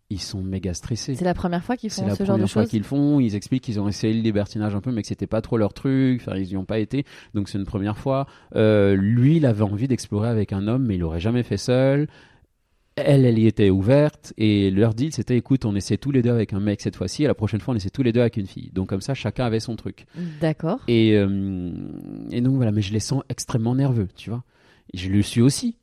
Ils sont méga stressés. C'est la première fois qu'ils C'est font la ce genre de première fois choses qu'ils le font. Ils expliquent qu'ils ont essayé le libertinage un peu, mais que c'était pas trop leur truc. Enfin, ils y ont pas été. Donc c'est une première fois. Euh, lui, il avait envie d'explorer avec un homme, mais il l'aurait jamais fait seul. Elle, elle y était ouverte. Et leur deal, c'était écoute, on essaie tous les deux avec un mec cette fois-ci. Et la prochaine fois, on essaie tous les deux avec une fille. Donc comme ça, chacun avait son truc. D'accord. Et, euh, et donc voilà, mais je les sens extrêmement nerveux, tu vois. Et je le suis aussi.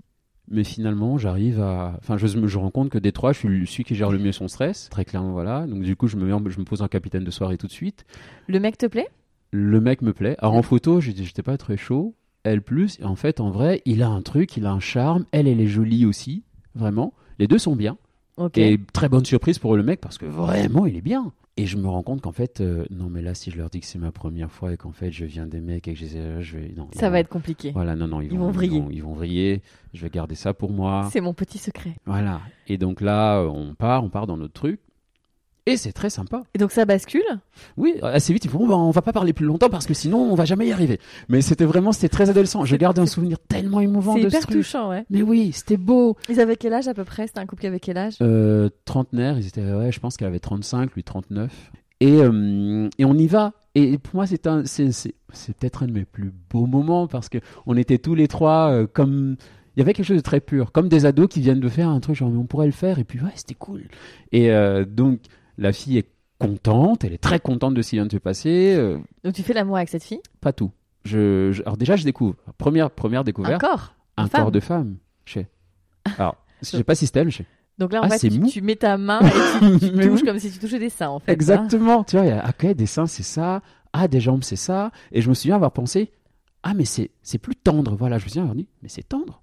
Mais finalement, j'arrive à. Enfin, je me je rends compte que des trois, je suis celui qui gère le mieux son stress. Très clairement, voilà. Donc, du coup, je me, mets en- je me pose en capitaine de soirée tout de suite. Le mec te plaît? Le mec me plaît. Alors, en photo, j'étais pas très chaud. Elle plus. Et en fait, en vrai, il a un truc, il a un charme. Elle, elle est jolie aussi. Vraiment. Les deux sont bien. Et très bonne surprise pour le mec parce que vraiment, il est bien. Et je me rends compte qu'en fait, euh, non, mais là, si je leur dis que c'est ma première fois et qu'en fait, je viens des mecs et que j'essaie, je vais. Non, Ça va être compliqué. Voilà, non, non, ils, Ils vont vriller. Ils vont, ils vont vriller. Je vais garder ça pour moi. C'est mon petit secret. Voilà. Et donc là, on part, on part dans notre truc. Et c'est très sympa. Et donc ça bascule Oui, assez vite, ils font, bon, bah, on va pas parler plus longtemps parce que sinon, on va jamais y arriver. Mais c'était vraiment, c'était très adolescent. Je garde un souvenir tellement émouvant C'est de ce hyper truc. touchant, ouais. Mais oui, c'était beau. Ils avaient quel âge à peu près? C'était un couple qui avait quel âge? Euh, trentenaire, ils étaient, ouais, je pense qu'elle avait 35, lui 39. Et, euh, et on y va. Et pour moi, c'est un, c'est, c'est, c'est peut-être un de mes plus beaux moments parce que on était tous les trois euh, comme, il y avait quelque chose de très pur, comme des ados qui viennent de faire un truc genre, mais on pourrait le faire. Et puis ouais, c'était cool. Et euh, donc la fille est contente, elle est très contente de ce qui vient de se passer. euh, Donc tu fais l'amour avec cette fille? pas tout. Je, je- alors déjà, je découvre. Première, première Un découverte, corps un femme. corps de femme. Je sais. Alors, je sais pas elle, je sais. Donc là, en Ah, fait, c'est tu, mou. tu mets ta main et tu, tu Mais touches oui. comme si tu touchais des seins, en fait. hein. Exactement. Tu vois, il y a, ok, des seins, c'est ça. Ah, des jambes, c'est ça. Et je me souviens avoir pensé, ah, mais c'est, c'est plus tendre. Voilà, je me souviens avoir dit, mais c'est tendre.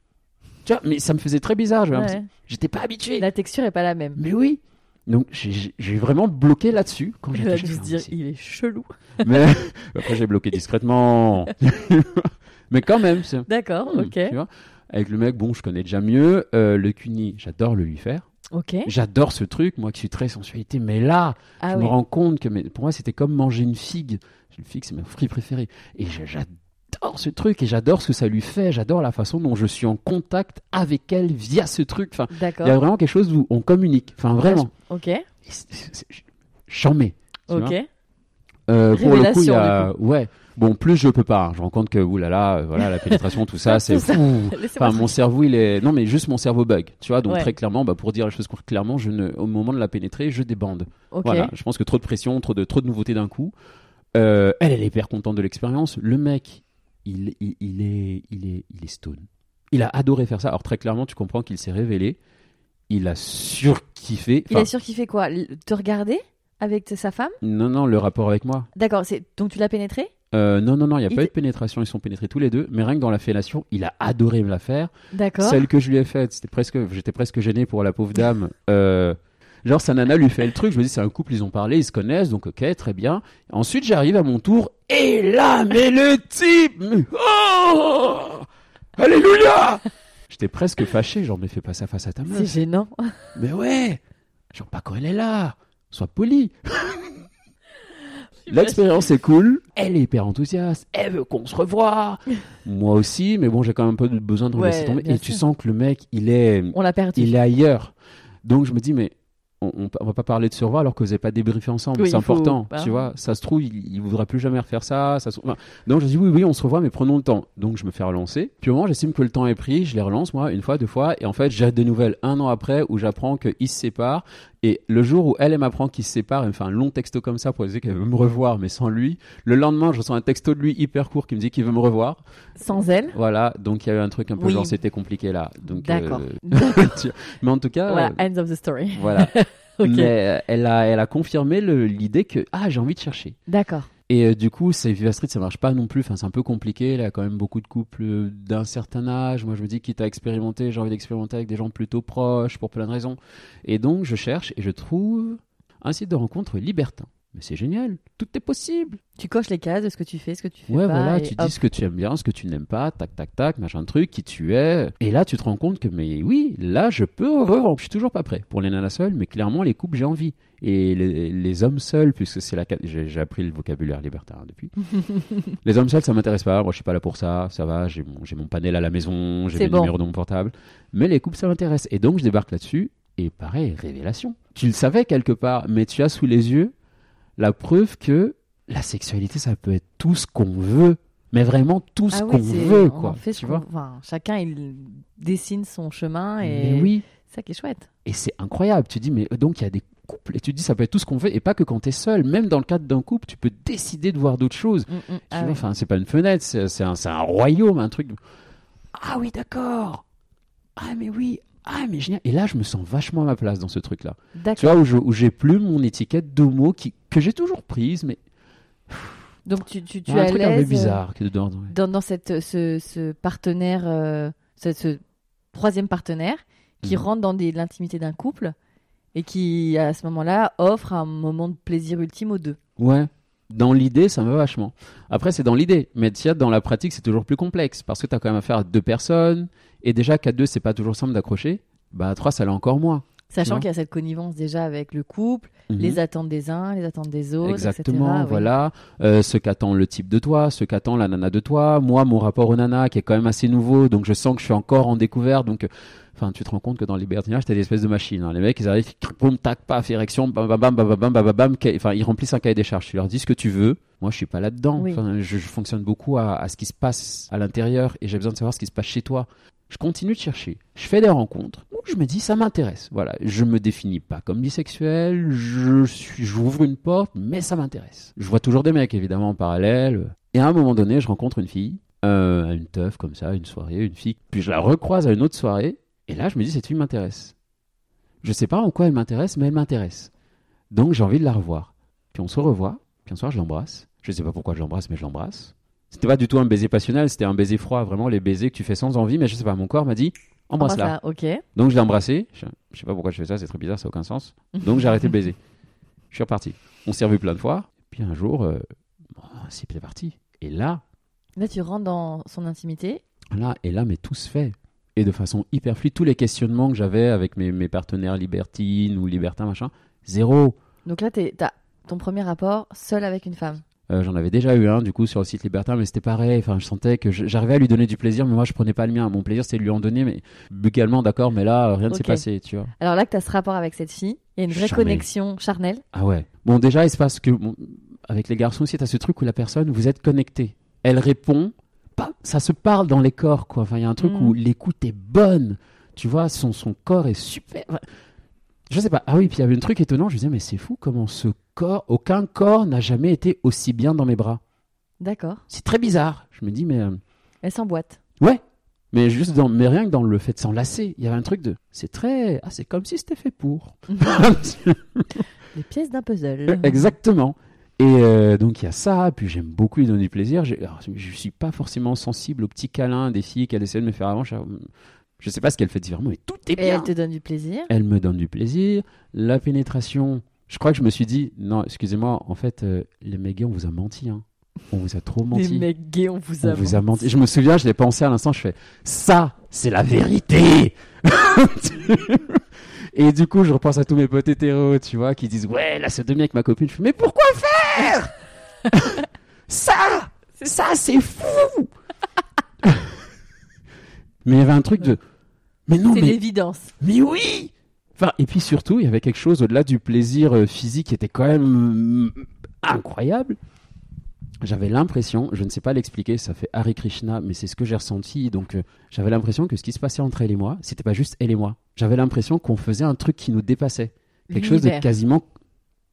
Tu vois, mais ça me faisait très bizarre. Ouais. l'impression- J'étais pas habitué. La texture est pas la même. Mais oui. Donc, j'ai- vraiment bloqué là-dessus. Quand dû je se dire, il est chelou. mais après, j'ai bloqué discrètement. mais quand même, c'est. D'accord, Hmm, ok. tu vois. Avec le mec, bon, je connais déjà mieux. Euh, le cuni, j'adore le lui faire. Ok. J'adore ce truc, moi qui suis très sensualité, mais là, Ah je oui. me rends compte que mais, pour moi, c'était comme manger une figue. Une figue, c'est mon fruit préféré. Et je- j'adore ce truc et j'adore ce que ça lui fait. J'adore la façon dont je suis en contact avec elle via ce truc. Enfin, il y a vraiment quelque chose où on communique. Enfin, vraiment. Ok. C'est- c'est- J'en mets. Ok. Euh, pour le coup, il y a... ouais. Bon, plus je peux pas. hein. Je me rends compte que oulala, euh, voilà, la pénétration, tout ça, c'est fou. Enfin, mon cerveau, il est. Non, mais juste mon cerveau bug. Tu vois, donc Ouais. très clairement, bah, pour dire les choses clairement, je ne... au moment de la pénétrer, je débande. Ok. Voilà, je pense que trop de pression, trop de, trop de nouveautés d'un coup. Euh, elle, elle est hyper contente de l'expérience. Le mec, il, il, il est, il, est, il est stone. Il a adoré faire ça. Alors, très clairement, tu comprends qu'il s'est révélé. Il a surkiffé. Il a surkiffé quoi? Te regarder avec sa femme? Non, non, le rapport avec moi. D'accord. C'est donc tu l'as pénétré? Euh, non, non, non, il n'y a Il pas eu de pénétration. Ils sont pénétrés tous les deux. Mais rien que dans la fellation, il a adoré me la faire. D'accord. Celle que je lui ai faite, c'était presque, j'étais presque gêné pour la pauvre dame. Euh, genre, sa nana lui fait le truc. Je me dis, c'est un couple, ils ont parlé, ils se connaissent, donc ok, très bien. Ensuite, j'arrive à mon tour. Et là, mais le type Oh Alléluia J'étais presque fâché, genre, mais fais pas ça face à ta C'est meuf. gênant. Mais ouais Genre, pas quand elle est là. Sois poli. L'expérience est cool, elle est hyper enthousiaste, elle veut qu'on se revoie. Moi aussi, mais bon, j'ai quand même un peu besoin de Ouais, laisser tomber. Et tu sens que le mec, il est, On l'a perdu. il est ailleurs. Donc je me dis, mais on, on, on va pas parler de se revoir alors que vous n'avez pas débriefé ensemble. Oui, c'est faut- important, tu vois. Ça se trouve, il, il voudra plus jamais refaire ça. ça se- enfin, donc je dis, oui, oui, on se revoit, mais prenons le temps. Donc je me fais relancer. Puis au moment, j'estime que le temps est pris. Je les relance, moi, une fois, deux fois. Et en fait, j'ai des nouvelles un an après où j'apprends qu'ils se séparent. Et le jour où elle, elle m'apprend qu'ils se séparent, elle me fait un long texto comme ça pour dire qu'elle veut me revoir, mais sans lui. Le lendemain, je reçois un texto de lui hyper court qui me dit qu'il veut me revoir. Sans elle? Voilà, donc il y a eu un truc un peu Oui. genre c'était compliqué là. Donc, D'accord. euh, tu- mais en tout cas, Voilà. End of the story. voilà. Mais euh, elle a, elle a confirmé l'idée que ah j'ai envie de chercher. D'accord. Et euh, du coup, c'est Viva Street, ça marche pas non plus. Enfin, c'est un peu compliqué. Il y a quand même beaucoup de couples euh, d'un certain âge. Moi, je me dis, quitte à expérimenter, j'ai envie d'expérimenter avec des gens plutôt proches pour plein de raisons. Et donc, je cherche et je trouve un site de rencontre libertin. Mais c'est génial, tout est possible. Tu coches les cases de ce que tu fais, ce que tu fais Ouais, pas. voilà, et tu hop. dis ce que tu aimes bien, ce que tu n'aimes pas, tac, tac, tac, machin truc, qui tu es. Et là, tu te rends compte que, mais oui, là, je peux. Je suis toujours pas prêt pour les nanas seules, mais clairement, les couples, j'ai envie. Et les, les hommes seuls, puisque c'est la. J'ai appris le vocabulaire libertin hein, depuis. les hommes seuls, ça m'intéresse pas. Moi, je suis pas là pour ça. Ça va, j'ai mon, panel à la maison, j'ai mes bon. numéros de mon portable. Mais les couples, ça m'intéresse. Et donc, je débarque là-dessus. Et pareil, révélation. Tu le savais quelque part, mais tu as sous les yeux la preuve que la sexualité, ça peut être tout ce qu'on veut. Mais vraiment tout ce Ah oui, qu'on veut, quoi. en fait ce tu qu'on- vois enfin, chacun il dessine son chemin et Mais oui. c'est ça qui est chouette. Et c'est incroyable. Tu dis, mais euh, donc il y a des couples. Et tu dis, ça peut être tout ce qu'on veut. Et pas que quand tu es seul. Même dans le cadre d'un couple, tu peux décider de voir d'autres choses. Mm, mm. Ah oui. Enfin, c'est pas une fenêtre, c'est un, un royaume, un truc. Ah oui, d'accord. Ah mais oui. Ah mais génial. Et là, je me sens vachement à ma place dans ce truc-là. Tu vois, où j'ai plus mon étiquette d'homo qui, que j'ai toujours prise, mais Donc tu, tu, tu y es a un truc un peu euh, bizarre que dedans. ouais. dans, dans cette, ce, ce partenaire, euh, ce, ce troisième partenaire qui Mhm. rentre dans des- l'intimité d'un couple et qui, à ce moment-là, offre un moment de plaisir ultime aux deux. Ouais. Dans l'idée, ça me va vachement. Après, c'est dans l'idée. Mais tiens, dans la pratique, c'est toujours plus complexe. Parce que tu as quand même affaire à deux personnes. Et déjà qu'à deux, c'est pas toujours simple d'accrocher. Bah, à trois, ça l'est encore moins. Sachant qu'il y a cette connivence déjà avec le couple, mhm. les attentes des uns, les attentes des autres. Exactement, voilà. Euh, ce qu'attend le type de toi, ce qu'attend la nana de toi. Moi, mon rapport aux nanas qui est quand même assez nouveau, donc je sens que je suis encore en découverte. Donc, euh, enfin, tu te rends compte que dans les libertinages, t'as des espèces de machines. Hein. Les mecs, ils arrivent, boum, tac, paf, érection, bam, bam, bam, bam, bam, bam, bam, Enfin, ils remplissent un cahier des charges. Tu leur dis ce que tu veux. Moi, je suis pas là-dedans. Oui. Enfin, je, je, fonctionne beaucoup à, à, ce qui se passe à l'intérieur et j'ai besoin de savoir ce qui se passe chez toi. Je continue de chercher. Je fais des rencontres où je me dis ça m'intéresse. Voilà, je me définis pas comme bisexuel. Je suis, j'ouvre une porte, mais ça m'intéresse. Je vois toujours des mecs évidemment en parallèle. Et à un moment donné, je rencontre une fille, euh, une teuf comme ça, une soirée, une fille. Puis je la recroise à une autre soirée. Et là, je me dis cette fille m'intéresse. Je sais pas en quoi elle m'intéresse, mais elle m'intéresse. Donc j'ai envie de la revoir. Puis on se revoit. Puis un soir, je l'embrasse. Je sais pas pourquoi je l'embrasse, mais je l'embrasse. C'était pas du tout un baiser passionnel, c'était un baiser froid, vraiment les baisers que tu fais sans envie, mais je sais pas, mon corps m'a dit embrasse-la. Ok. Donc je l'ai embrassé, je, je sais pas pourquoi je fais ça, c'est très bizarre, ça n'a aucun sens. Donc j'ai arrêté de baiser. Je suis reparti. On s'est revu plein de fois, puis un jour, euh, bon, c'est parti. Et là, Là, tu rentres dans son intimité. là, et là, mais tout se fait. et de façon hyper fluide. Tous les questionnements que j'avais avec mes, mes partenaires libertines ou libertins, machin, zéro. Donc là, t'as ton premier rapport seul avec une femme. Euh, J'en avais déjà eu un du coup sur le site libertin, mais c'était pareil. Enfin, je sentais que j'arrivais à lui donner du plaisir, mais moi je prenais pas le mien. Mon plaisir c'était de lui en donner, mais buccalement d'accord, mais là rien ne s'est passé, tu vois. Alors là que t'as ce rapport avec cette fille, il y a une vraie Jamais. connexion charnelle. Ah ouais. Bon, déjà, il se passe que bon, avec les garçons aussi, t'as ce truc où la personne, vous êtes connecté. Elle répond, pas, ça se parle dans les corps, quoi. Enfin, il y a un truc Mhm. où l'écoute est bonne. Tu vois, son, son corps est super. Enfin, Je sais pas. Ah oui, puis il y avait un truc étonnant. Je me disais, mais c'est fou comment ce corps, aucun corps n'a jamais été aussi bien dans mes bras. D'accord. C'est très bizarre. Je me dis, mais. euh, Elle s'emboîte. Ouais. Mais juste dans, mais rien que dans le fait de s'enlacer, il y avait un truc de, c'est très, ah, c'est comme si c'était fait pour. Les pièces d'un puzzle. Exactement. Et euh, donc il y a ça, puis j'aime beaucoup lui donner du plaisir. J'ai- alors, je ne suis pas forcément sensible aux petits câlins des filles qu'elle essaie de me faire avant. Je je sais pas ce qu'elle fait différemment, mais tout est Et bien. elle te donne du plaisir. Elle me donne du plaisir. La pénétration, je crois que je me suis dit, non, excusez-moi, en fait, euh, les mecs gays, on vous a menti. hein. On vous a trop menti. Les mecs gays, on vous on a vous a menti. Je me souviens, je l'ai pensé à l'instant, je fais, ça, c'est la vérité. Et du coup, je repense à tous mes potes hétéros, tu vois, qui disent, ouais, là, c'est demi avec ma copine. Je fais, mais pourquoi faire? Ça Ça, c'est fou Mais il y avait un truc de, mais non, C'est mais l'évidence. mais oui Enfin, et puis surtout, il y avait quelque chose au-delà du plaisir euh, physique qui était quand même euh, incroyable. J'avais l'impression, je ne sais pas l'expliquer, ça fait Hare Krishna, mais c'est ce que j'ai ressenti. Donc, euh, j'avais l'impression que ce qui se passait entre elle et moi, c'était pas juste elle et moi. J'avais l'impression qu'on faisait un truc qui nous dépassait. Quelque chose de quasiment.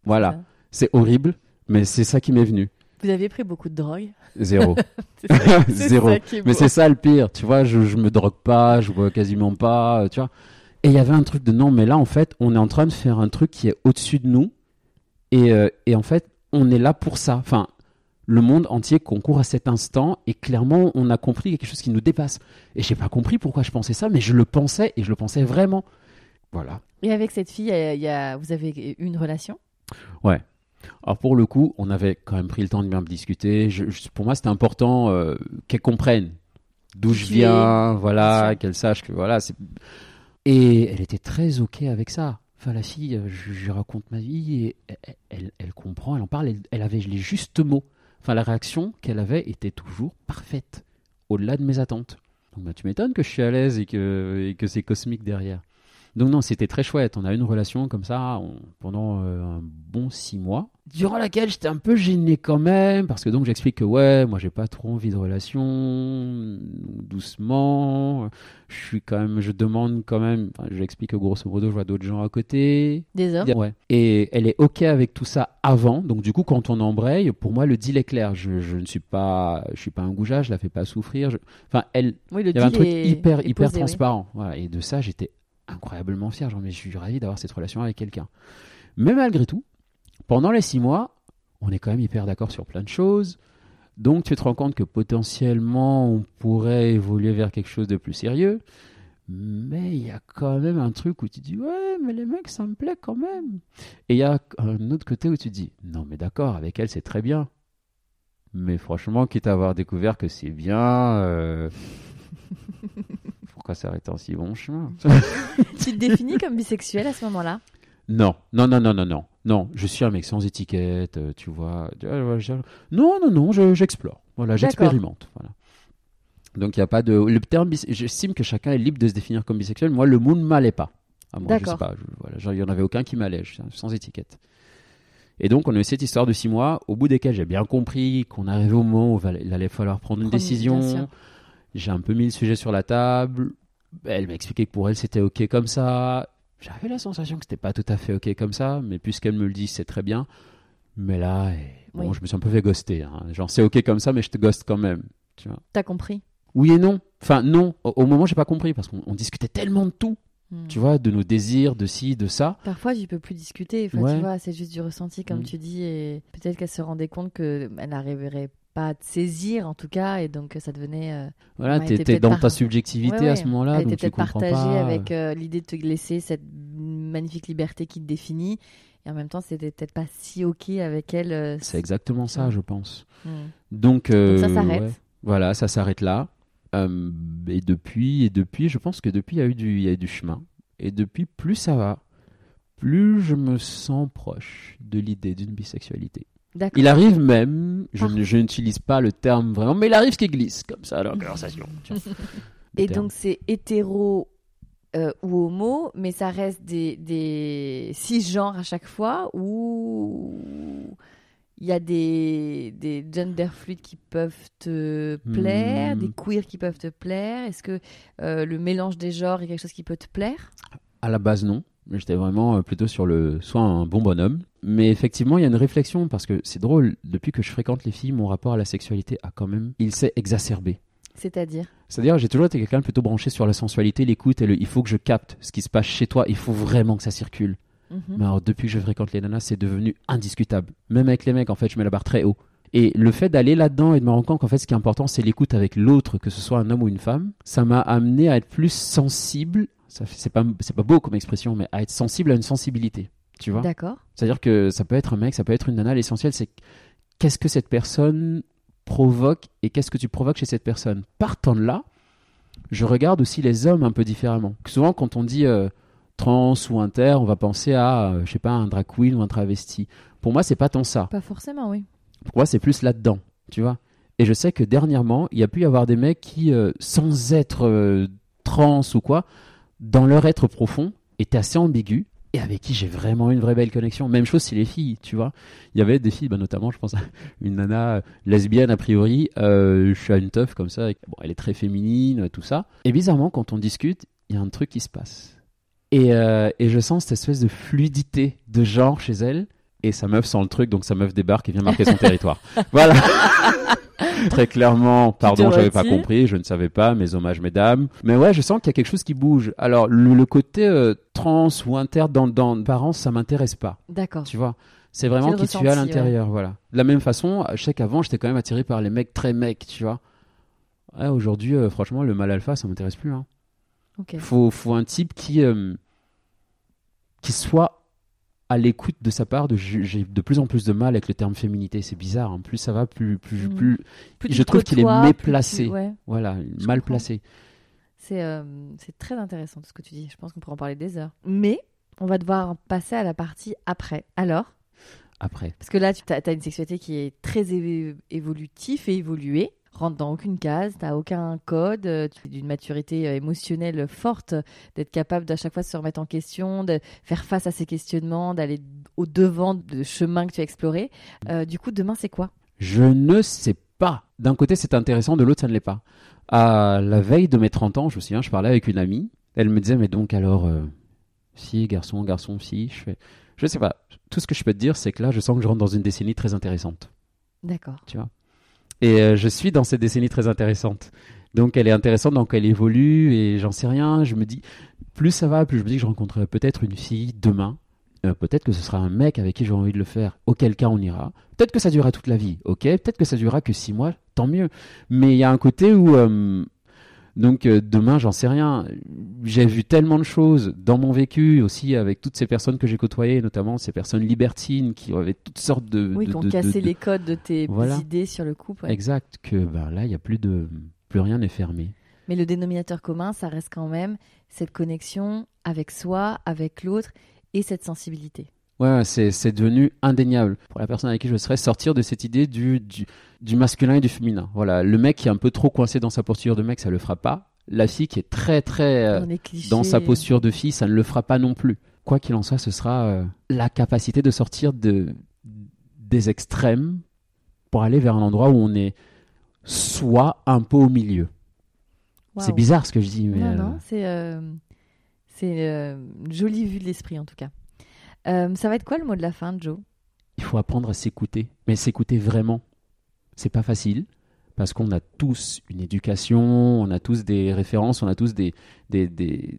Voilà. C'est horrible, mais c'est ça qui m'est venu. Vous avez pris beaucoup de drogue. Zéro. C'est ça- Zéro. Mais c'est ça le pire, tu vois, je, je me drogue pas, je bois quasiment pas, euh, tu vois. Et il y avait un truc de non, mais là, en fait, on est en train de faire un truc qui est au-dessus de nous. Et, euh, et en fait, on est là pour ça. Enfin, le monde entier concourt à cet instant et clairement, on a compris quelque chose qui nous dépasse. Et j'ai pas compris pourquoi je pensais ça, mais je le pensais et je le pensais vraiment. Voilà. Et avec cette fille, il y a- y a- vous avez eu une relation? Alors pour le coup, on avait quand même pris le temps de bien discuter. Je- je- pour moi, c'était important euh, qu'elle comprenne d'où je viens, voilà, qu'elle sache que voilà. c'est- Et elle était très ok avec ça. Enfin, la fille, euh, je, raconte ma vie et elle, elle- elle comprend, elle en parle. Elle, elle avait les justes mots. Enfin, la réaction qu'elle avait était toujours parfaite, au-delà de mes attentes. Donc, bah, tu m'étonnes que je suis à l'aise et que, et que c'est cosmique derrière. Donc non, c'était très chouette. On a eu une relation comme ça on- pendant euh, un bon six mois, durant laquelle j'étais un peu gêné quand même, parce que donc j'explique que ouais, moi j'ai pas trop envie de relation, doucement. Je suis quand même, je demande quand même. Enfin, j'explique que grosso modo, je vois d'autres gens à côté. Des hommes Ouais. Et elle est ok avec tout ça avant. Donc du coup, quand on embraye, pour moi, le deal est clair. Je, je ne suis pas, je suis pas un goujat, je la fais pas souffrir. Je- Enfin, elle, Oui, le il y avait un truc est- hyper, est hyper posé, oui. transparent. Voilà. Et de ça, j'étais incroyablement fier. Genre, mais je suis ravi d'avoir cette relation avec quelqu'un. Mais malgré tout, pendant les six mois, on est quand même hyper d'accord sur plein de choses. Donc, tu te rends compte que potentiellement, on pourrait évoluer vers quelque chose de plus sérieux. Mais il y a quand même un truc où tu dis, ouais, mais les mecs, ça me plaît quand même. Et il y a un autre côté où tu dis, non, mais d'accord, avec elle, c'est très bien. Mais franchement, quitte à avoir découvert que c'est bien, euh, pourquoi s'arrêter en si bon chemin? Tu te définis comme bisexuel à ce moment-là? Non, non, non, non, non, non. Non, je suis un mec sans étiquette, euh, tu vois. Euh, Non, non, non, je- j'explore. Voilà, j'expérimente. Voilà. Donc il n'y a pas de. Le terme bis- j'estime que chacun est libre de se définir comme bisexuel. Moi, le mot ne m'allait pas. Ah, moi, je sais D'accord. pas. je- voilà, genre, il n'y en avait aucun qui m'allait, je- sans étiquette. Et donc, on a eu cette histoire de six mois, au bout desquels j'ai bien compris qu'on arrivait au moment où il allait falloir prendre une Prendre- décision. J'ai un peu mis le sujet sur la table. Elle m'a expliqué que pour elle, c'était OK comme ça. J'avais la sensation que c'était pas tout à fait OK comme ça, mais puisqu'elle me le dit, c'est très bien. Mais là, eh, bon, Oui. je me suis un peu fait ghoster. hein. Genre, c'est OK comme ça, mais je te ghoste quand même. Tu vois. T'as compris? Oui et non. Enfin, non. Au, au moment, j'ai pas compris parce qu'on on discutait tellement de tout. Hmm. Tu vois, de nos désirs, de ci, de ça. Parfois, tu peux plus discuter. Enfin, Ouais. tu vois, c'est juste du ressenti, comme Mm. tu dis. Et peut-être qu'elle se rendait compte qu'elle n'arriverait pas à te saisir, en tout cas. Et donc, ça devenait. euh, Voilà, t'étais dans par- ta subjectivité Ouais, à ce moment-là, donc tu peut-être comprends partagée pas. avec euh, l'idée de te laisser cette magnifique liberté qui te définit. Et en même temps, c'était peut-être pas si OK avec elle. euh, C'est exactement ça, Ouais. je pense. Hmm. Donc, euh, Donc ça s'arrête. Voilà, ça s'arrête là. Euh, et depuis, et depuis, je pense que depuis, il y a eu du, il y a eu du chemin. Et depuis, plus ça va, plus je me sens proche de l'idée d'une bisexualité. Il arrive même, je, Ah. je n'utilise pas le terme vraiment, mais il arrive qu'il glisse comme ça dans la conversation. Et terme. donc c'est hétéro euh, ou homo, mais ça reste des, des cisgenres à chaque fois ou il y a des, des gender fluides qui peuvent te plaire, Hmm. des queers qui peuvent te plaire. Est-ce que euh, le mélange des genres est quelque chose qui peut te plaire? À la base, non. J'étais vraiment euh, plutôt sur le soit un bon bonhomme. Mais effectivement, il y a une réflexion parce que c'est drôle. Depuis que je fréquente les filles, mon rapport à la sexualité a quand même, il s'est exacerbé. C'est-à-dire? C'est-à-dire, j'ai toujours été quelqu'un plutôt branché sur la sensualité, l'écoute et le il faut que je capte ce qui se passe chez toi, il faut vraiment que ça circule. Mhm. Mais alors, depuis que je fréquente les nanas, c'est devenu indiscutable. Même avec les mecs, en fait, je mets la barre très haut. Et le fait d'aller là-dedans et de me rendre compte qu'en fait, ce qui est important, c'est l'écoute avec l'autre, que ce soit un homme ou une femme, ça m'a amené à être plus sensible. C'est pas, c'est pas beau comme expression, mais à être sensible à une sensibilité. Tu vois D'accord. C'est-à-dire que ça peut être un mec, ça peut être une nana. L'essentiel, c'est qu'est-ce que cette personne provoque et qu'est-ce que tu provoques chez cette personne. Partant de là, je regarde aussi les hommes un peu différemment. Souvent, quand on dit euh, trans ou inter, on va penser à, euh, je sais pas, un drag queen ou un travesti. Pour moi, c'est pas tant ça. Pas forcément, oui. Pour moi, c'est plus là-dedans, tu vois. Et je sais que dernièrement, il y a pu y avoir des mecs qui, euh, sans être euh, trans ou quoi, dans leur être profond, étaient assez ambigus et avec qui j'ai vraiment une vraie belle connexion. Même chose si les filles, tu vois. Il y avait des filles, bah, notamment, je pense à une nana euh, lesbienne a priori. Euh, je suis à une teuf comme ça. Bon, elle est très féminine, tout ça. Et bizarrement, quand on discute, il y a un truc qui se passe. Et, euh, et je sens cette espèce de fluidité de genre chez elle. Et sa meuf sent le truc, donc sa meuf débarque et vient marquer son territoire. Voilà. Très clairement, pardon, j'avais pas compris, je ne savais pas, mes hommages, mesdames. Mais ouais, je sens qu'il y a quelque chose qui bouge. Alors, le, le côté euh, trans ou inter dans, dans l'apparence, ça m'intéresse pas, D'accord. tu vois? C'est vraiment qui tu es à l'intérieur, voilà. De la même façon, je sais qu'avant, j'étais quand même attiré par les mecs très mecs, tu vois. Ouais, Aujourd'hui, euh, franchement, le mal alpha, ça m'intéresse plus. Hein. Faut, faut un type qui, euh, qui soit à l'écoute de sa part. De, j'ai de plus en plus de mal avec le terme féminité. C'est bizarre. hein. Plus ça va, plus, plus, plus Plus je trouve qu'il est plus méplacé. ouais. voilà, Je mal comprends. placé. C'est euh, c'est très intéressant tout ce que tu dis. Je pense qu'on pourra en parler des heures. Mais on va devoir passer à la partie après. Alors, Après, parce que là, tu as, une sexualité qui est très évo- évolutive et évoluée. Rentre dans aucune case, t'as aucun code, euh, tu es d'une maturité euh, émotionnelle forte, d'être capable d'à chaque fois se remettre en question, de faire face à ces questionnements, d'aller au devant de chemin que tu as exploré. Euh, du coup, demain, c'est quoi? Je ne sais pas. D'un côté, c'est intéressant, de l'autre, ça ne l'est pas. À la veille de mes 30 ans, je me souviens, je parlais avec une amie. Elle me disait, mais donc alors, euh, fille, garçon, garçon, fille, je fais, je sais pas. Tout ce que je peux te dire, c'est que là, je sens que je rentre dans une décennie très intéressante. D'accord. tu vois? Et euh, je suis dans cette décennie très intéressante. Donc elle est intéressante, donc elle évolue et j'en sais rien. Je me dis, plus ça va, plus je me dis que je rencontrerai peut-être une fille demain. Euh, peut-être que ce sera un mec avec qui j'ai envie de le faire. Auquel cas on ira. Peut-être que ça durera toute la vie. Ok. Peut-être que ça durera que six mois. Tant mieux. Mais il y a un côté où euh, donc euh, demain, j'en sais rien. J'ai vu tellement de choses dans mon vécu aussi avec toutes ces personnes que j'ai côtoyées, notamment ces personnes libertines qui avaient toutes sortes de Oui, de- qui ont de- cassé de- les codes de tes Voilà. idées sur le couple. ouais. Exact, que ben, là, il n'y a plus de. Plus rien n'est fermé. Mais le dénominateur commun, ça reste quand même cette connexion avec soi, avec l'autre et cette sensibilité. Ouais, c'est devenu indéniable. Pour la personne avec qui je serais, sortir de cette idée du, du, du masculin et du féminin. Voilà, le mec qui est un peu trop coincé dans sa posture de mec, ça le fera pas. La fille qui est très, très. euh, Dans sa posture de fille, ça ne le fera pas non plus. Quoi qu'il en soit, ce sera euh, la capacité de sortir de, des extrêmes pour aller vers un endroit où on est soit un peu au milieu. C'est bizarre ce que je dis, mais. Non, euh, non, c'est c'est euh, une jolie vue de l'esprit en tout cas. Euh, ça va être quoi le mot de la fin, Joe? Il faut apprendre à s'écouter, mais s'écouter vraiment. C'est pas facile parce qu'on a tous une éducation, on a tous des références, on a tous des, des, des-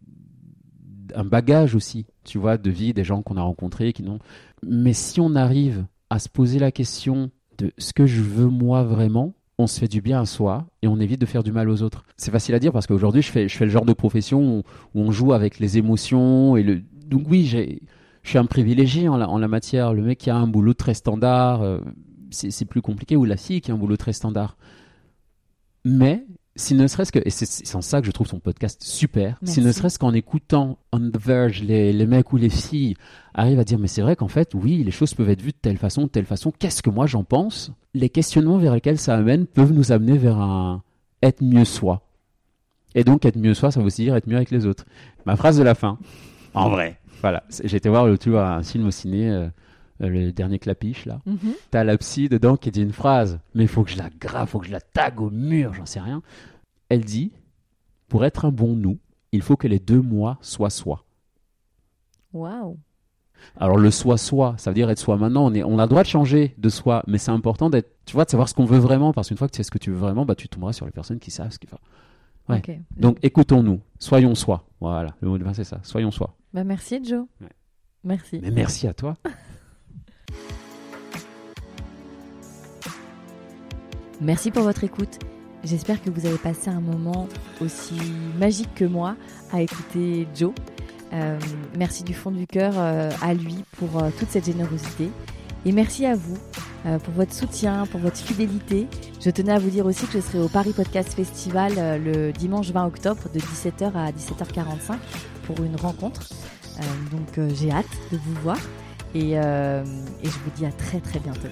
un bagage aussi, tu vois, de vie, des gens qu'on a rencontrés, qui n'ont. Mais si on arrive à se poser la question de ce que je veux moi vraiment, on se fait du bien à soi et on évite de faire du mal aux autres. C'est facile à dire parce qu'aujourd'hui, je fais, je fais le genre de profession où, où on joue avec les émotions et le. Donc oui, j'ai je suis un privilégié en la, en la matière. Le mec qui a un boulot très standard, euh, c'est plus compliqué, ou la fille qui a un boulot très standard. Mais si ne serait-ce que, et c'est en ça que je trouve ton podcast super, si ne Merci. serait-ce qu'en écoutant On the Verge, les, les mecs ou les filles arrivent à dire, mais c'est vrai qu'en fait, oui, les choses peuvent être vues de telle façon, de telle façon, qu'est-ce que moi j'en pense? Les questionnements vers lesquels ça amène peuvent nous amener vers un être mieux soi. Et donc, être mieux soi, ça veut aussi dire être mieux avec les autres. Ma phrase de la fin, en vrai, voilà, j'ai été voir l'autre jour un film au ciné, euh, euh, le dernier clapiche, là. Mhm. T'as la psy dedans qui dit une phrase, mais il faut que je la grave, faut que je la tague au mur, j'en sais rien. Elle dit Pour être un bon nous, il faut que les deux moi soient soi. Waouh. Alors le soi-soi, ça veut dire être soi maintenant. On, est, on a le droit de changer de soi, mais c'est important d'être, tu vois, de savoir ce qu'on veut vraiment, parce qu'une fois que tu sais ce que tu veux vraiment, bah, tu tomberas sur les personnes qui savent ce qu'il faut. Ouais. Donc écoutons-nous, soyons soi. Voilà, le mot de fin c'est ça, soyons soi. Bah, merci Joe. Ouais. Merci. Mais merci à toi. Merci pour votre écoute. J'espère que vous avez passé un moment aussi magique que moi à écouter Joe. Euh, merci du fond du cœur euh, à lui pour euh, toute cette générosité. Et merci à vous euh, pour votre soutien, pour votre fidélité. Je tenais à vous dire aussi que je serai au Paris Podcast Festival euh, le dimanche 20 octobre de 17h à 17h45 pour une rencontre. Euh, donc j'ai hâte de vous voir et, et je vous dis à très très bientôt.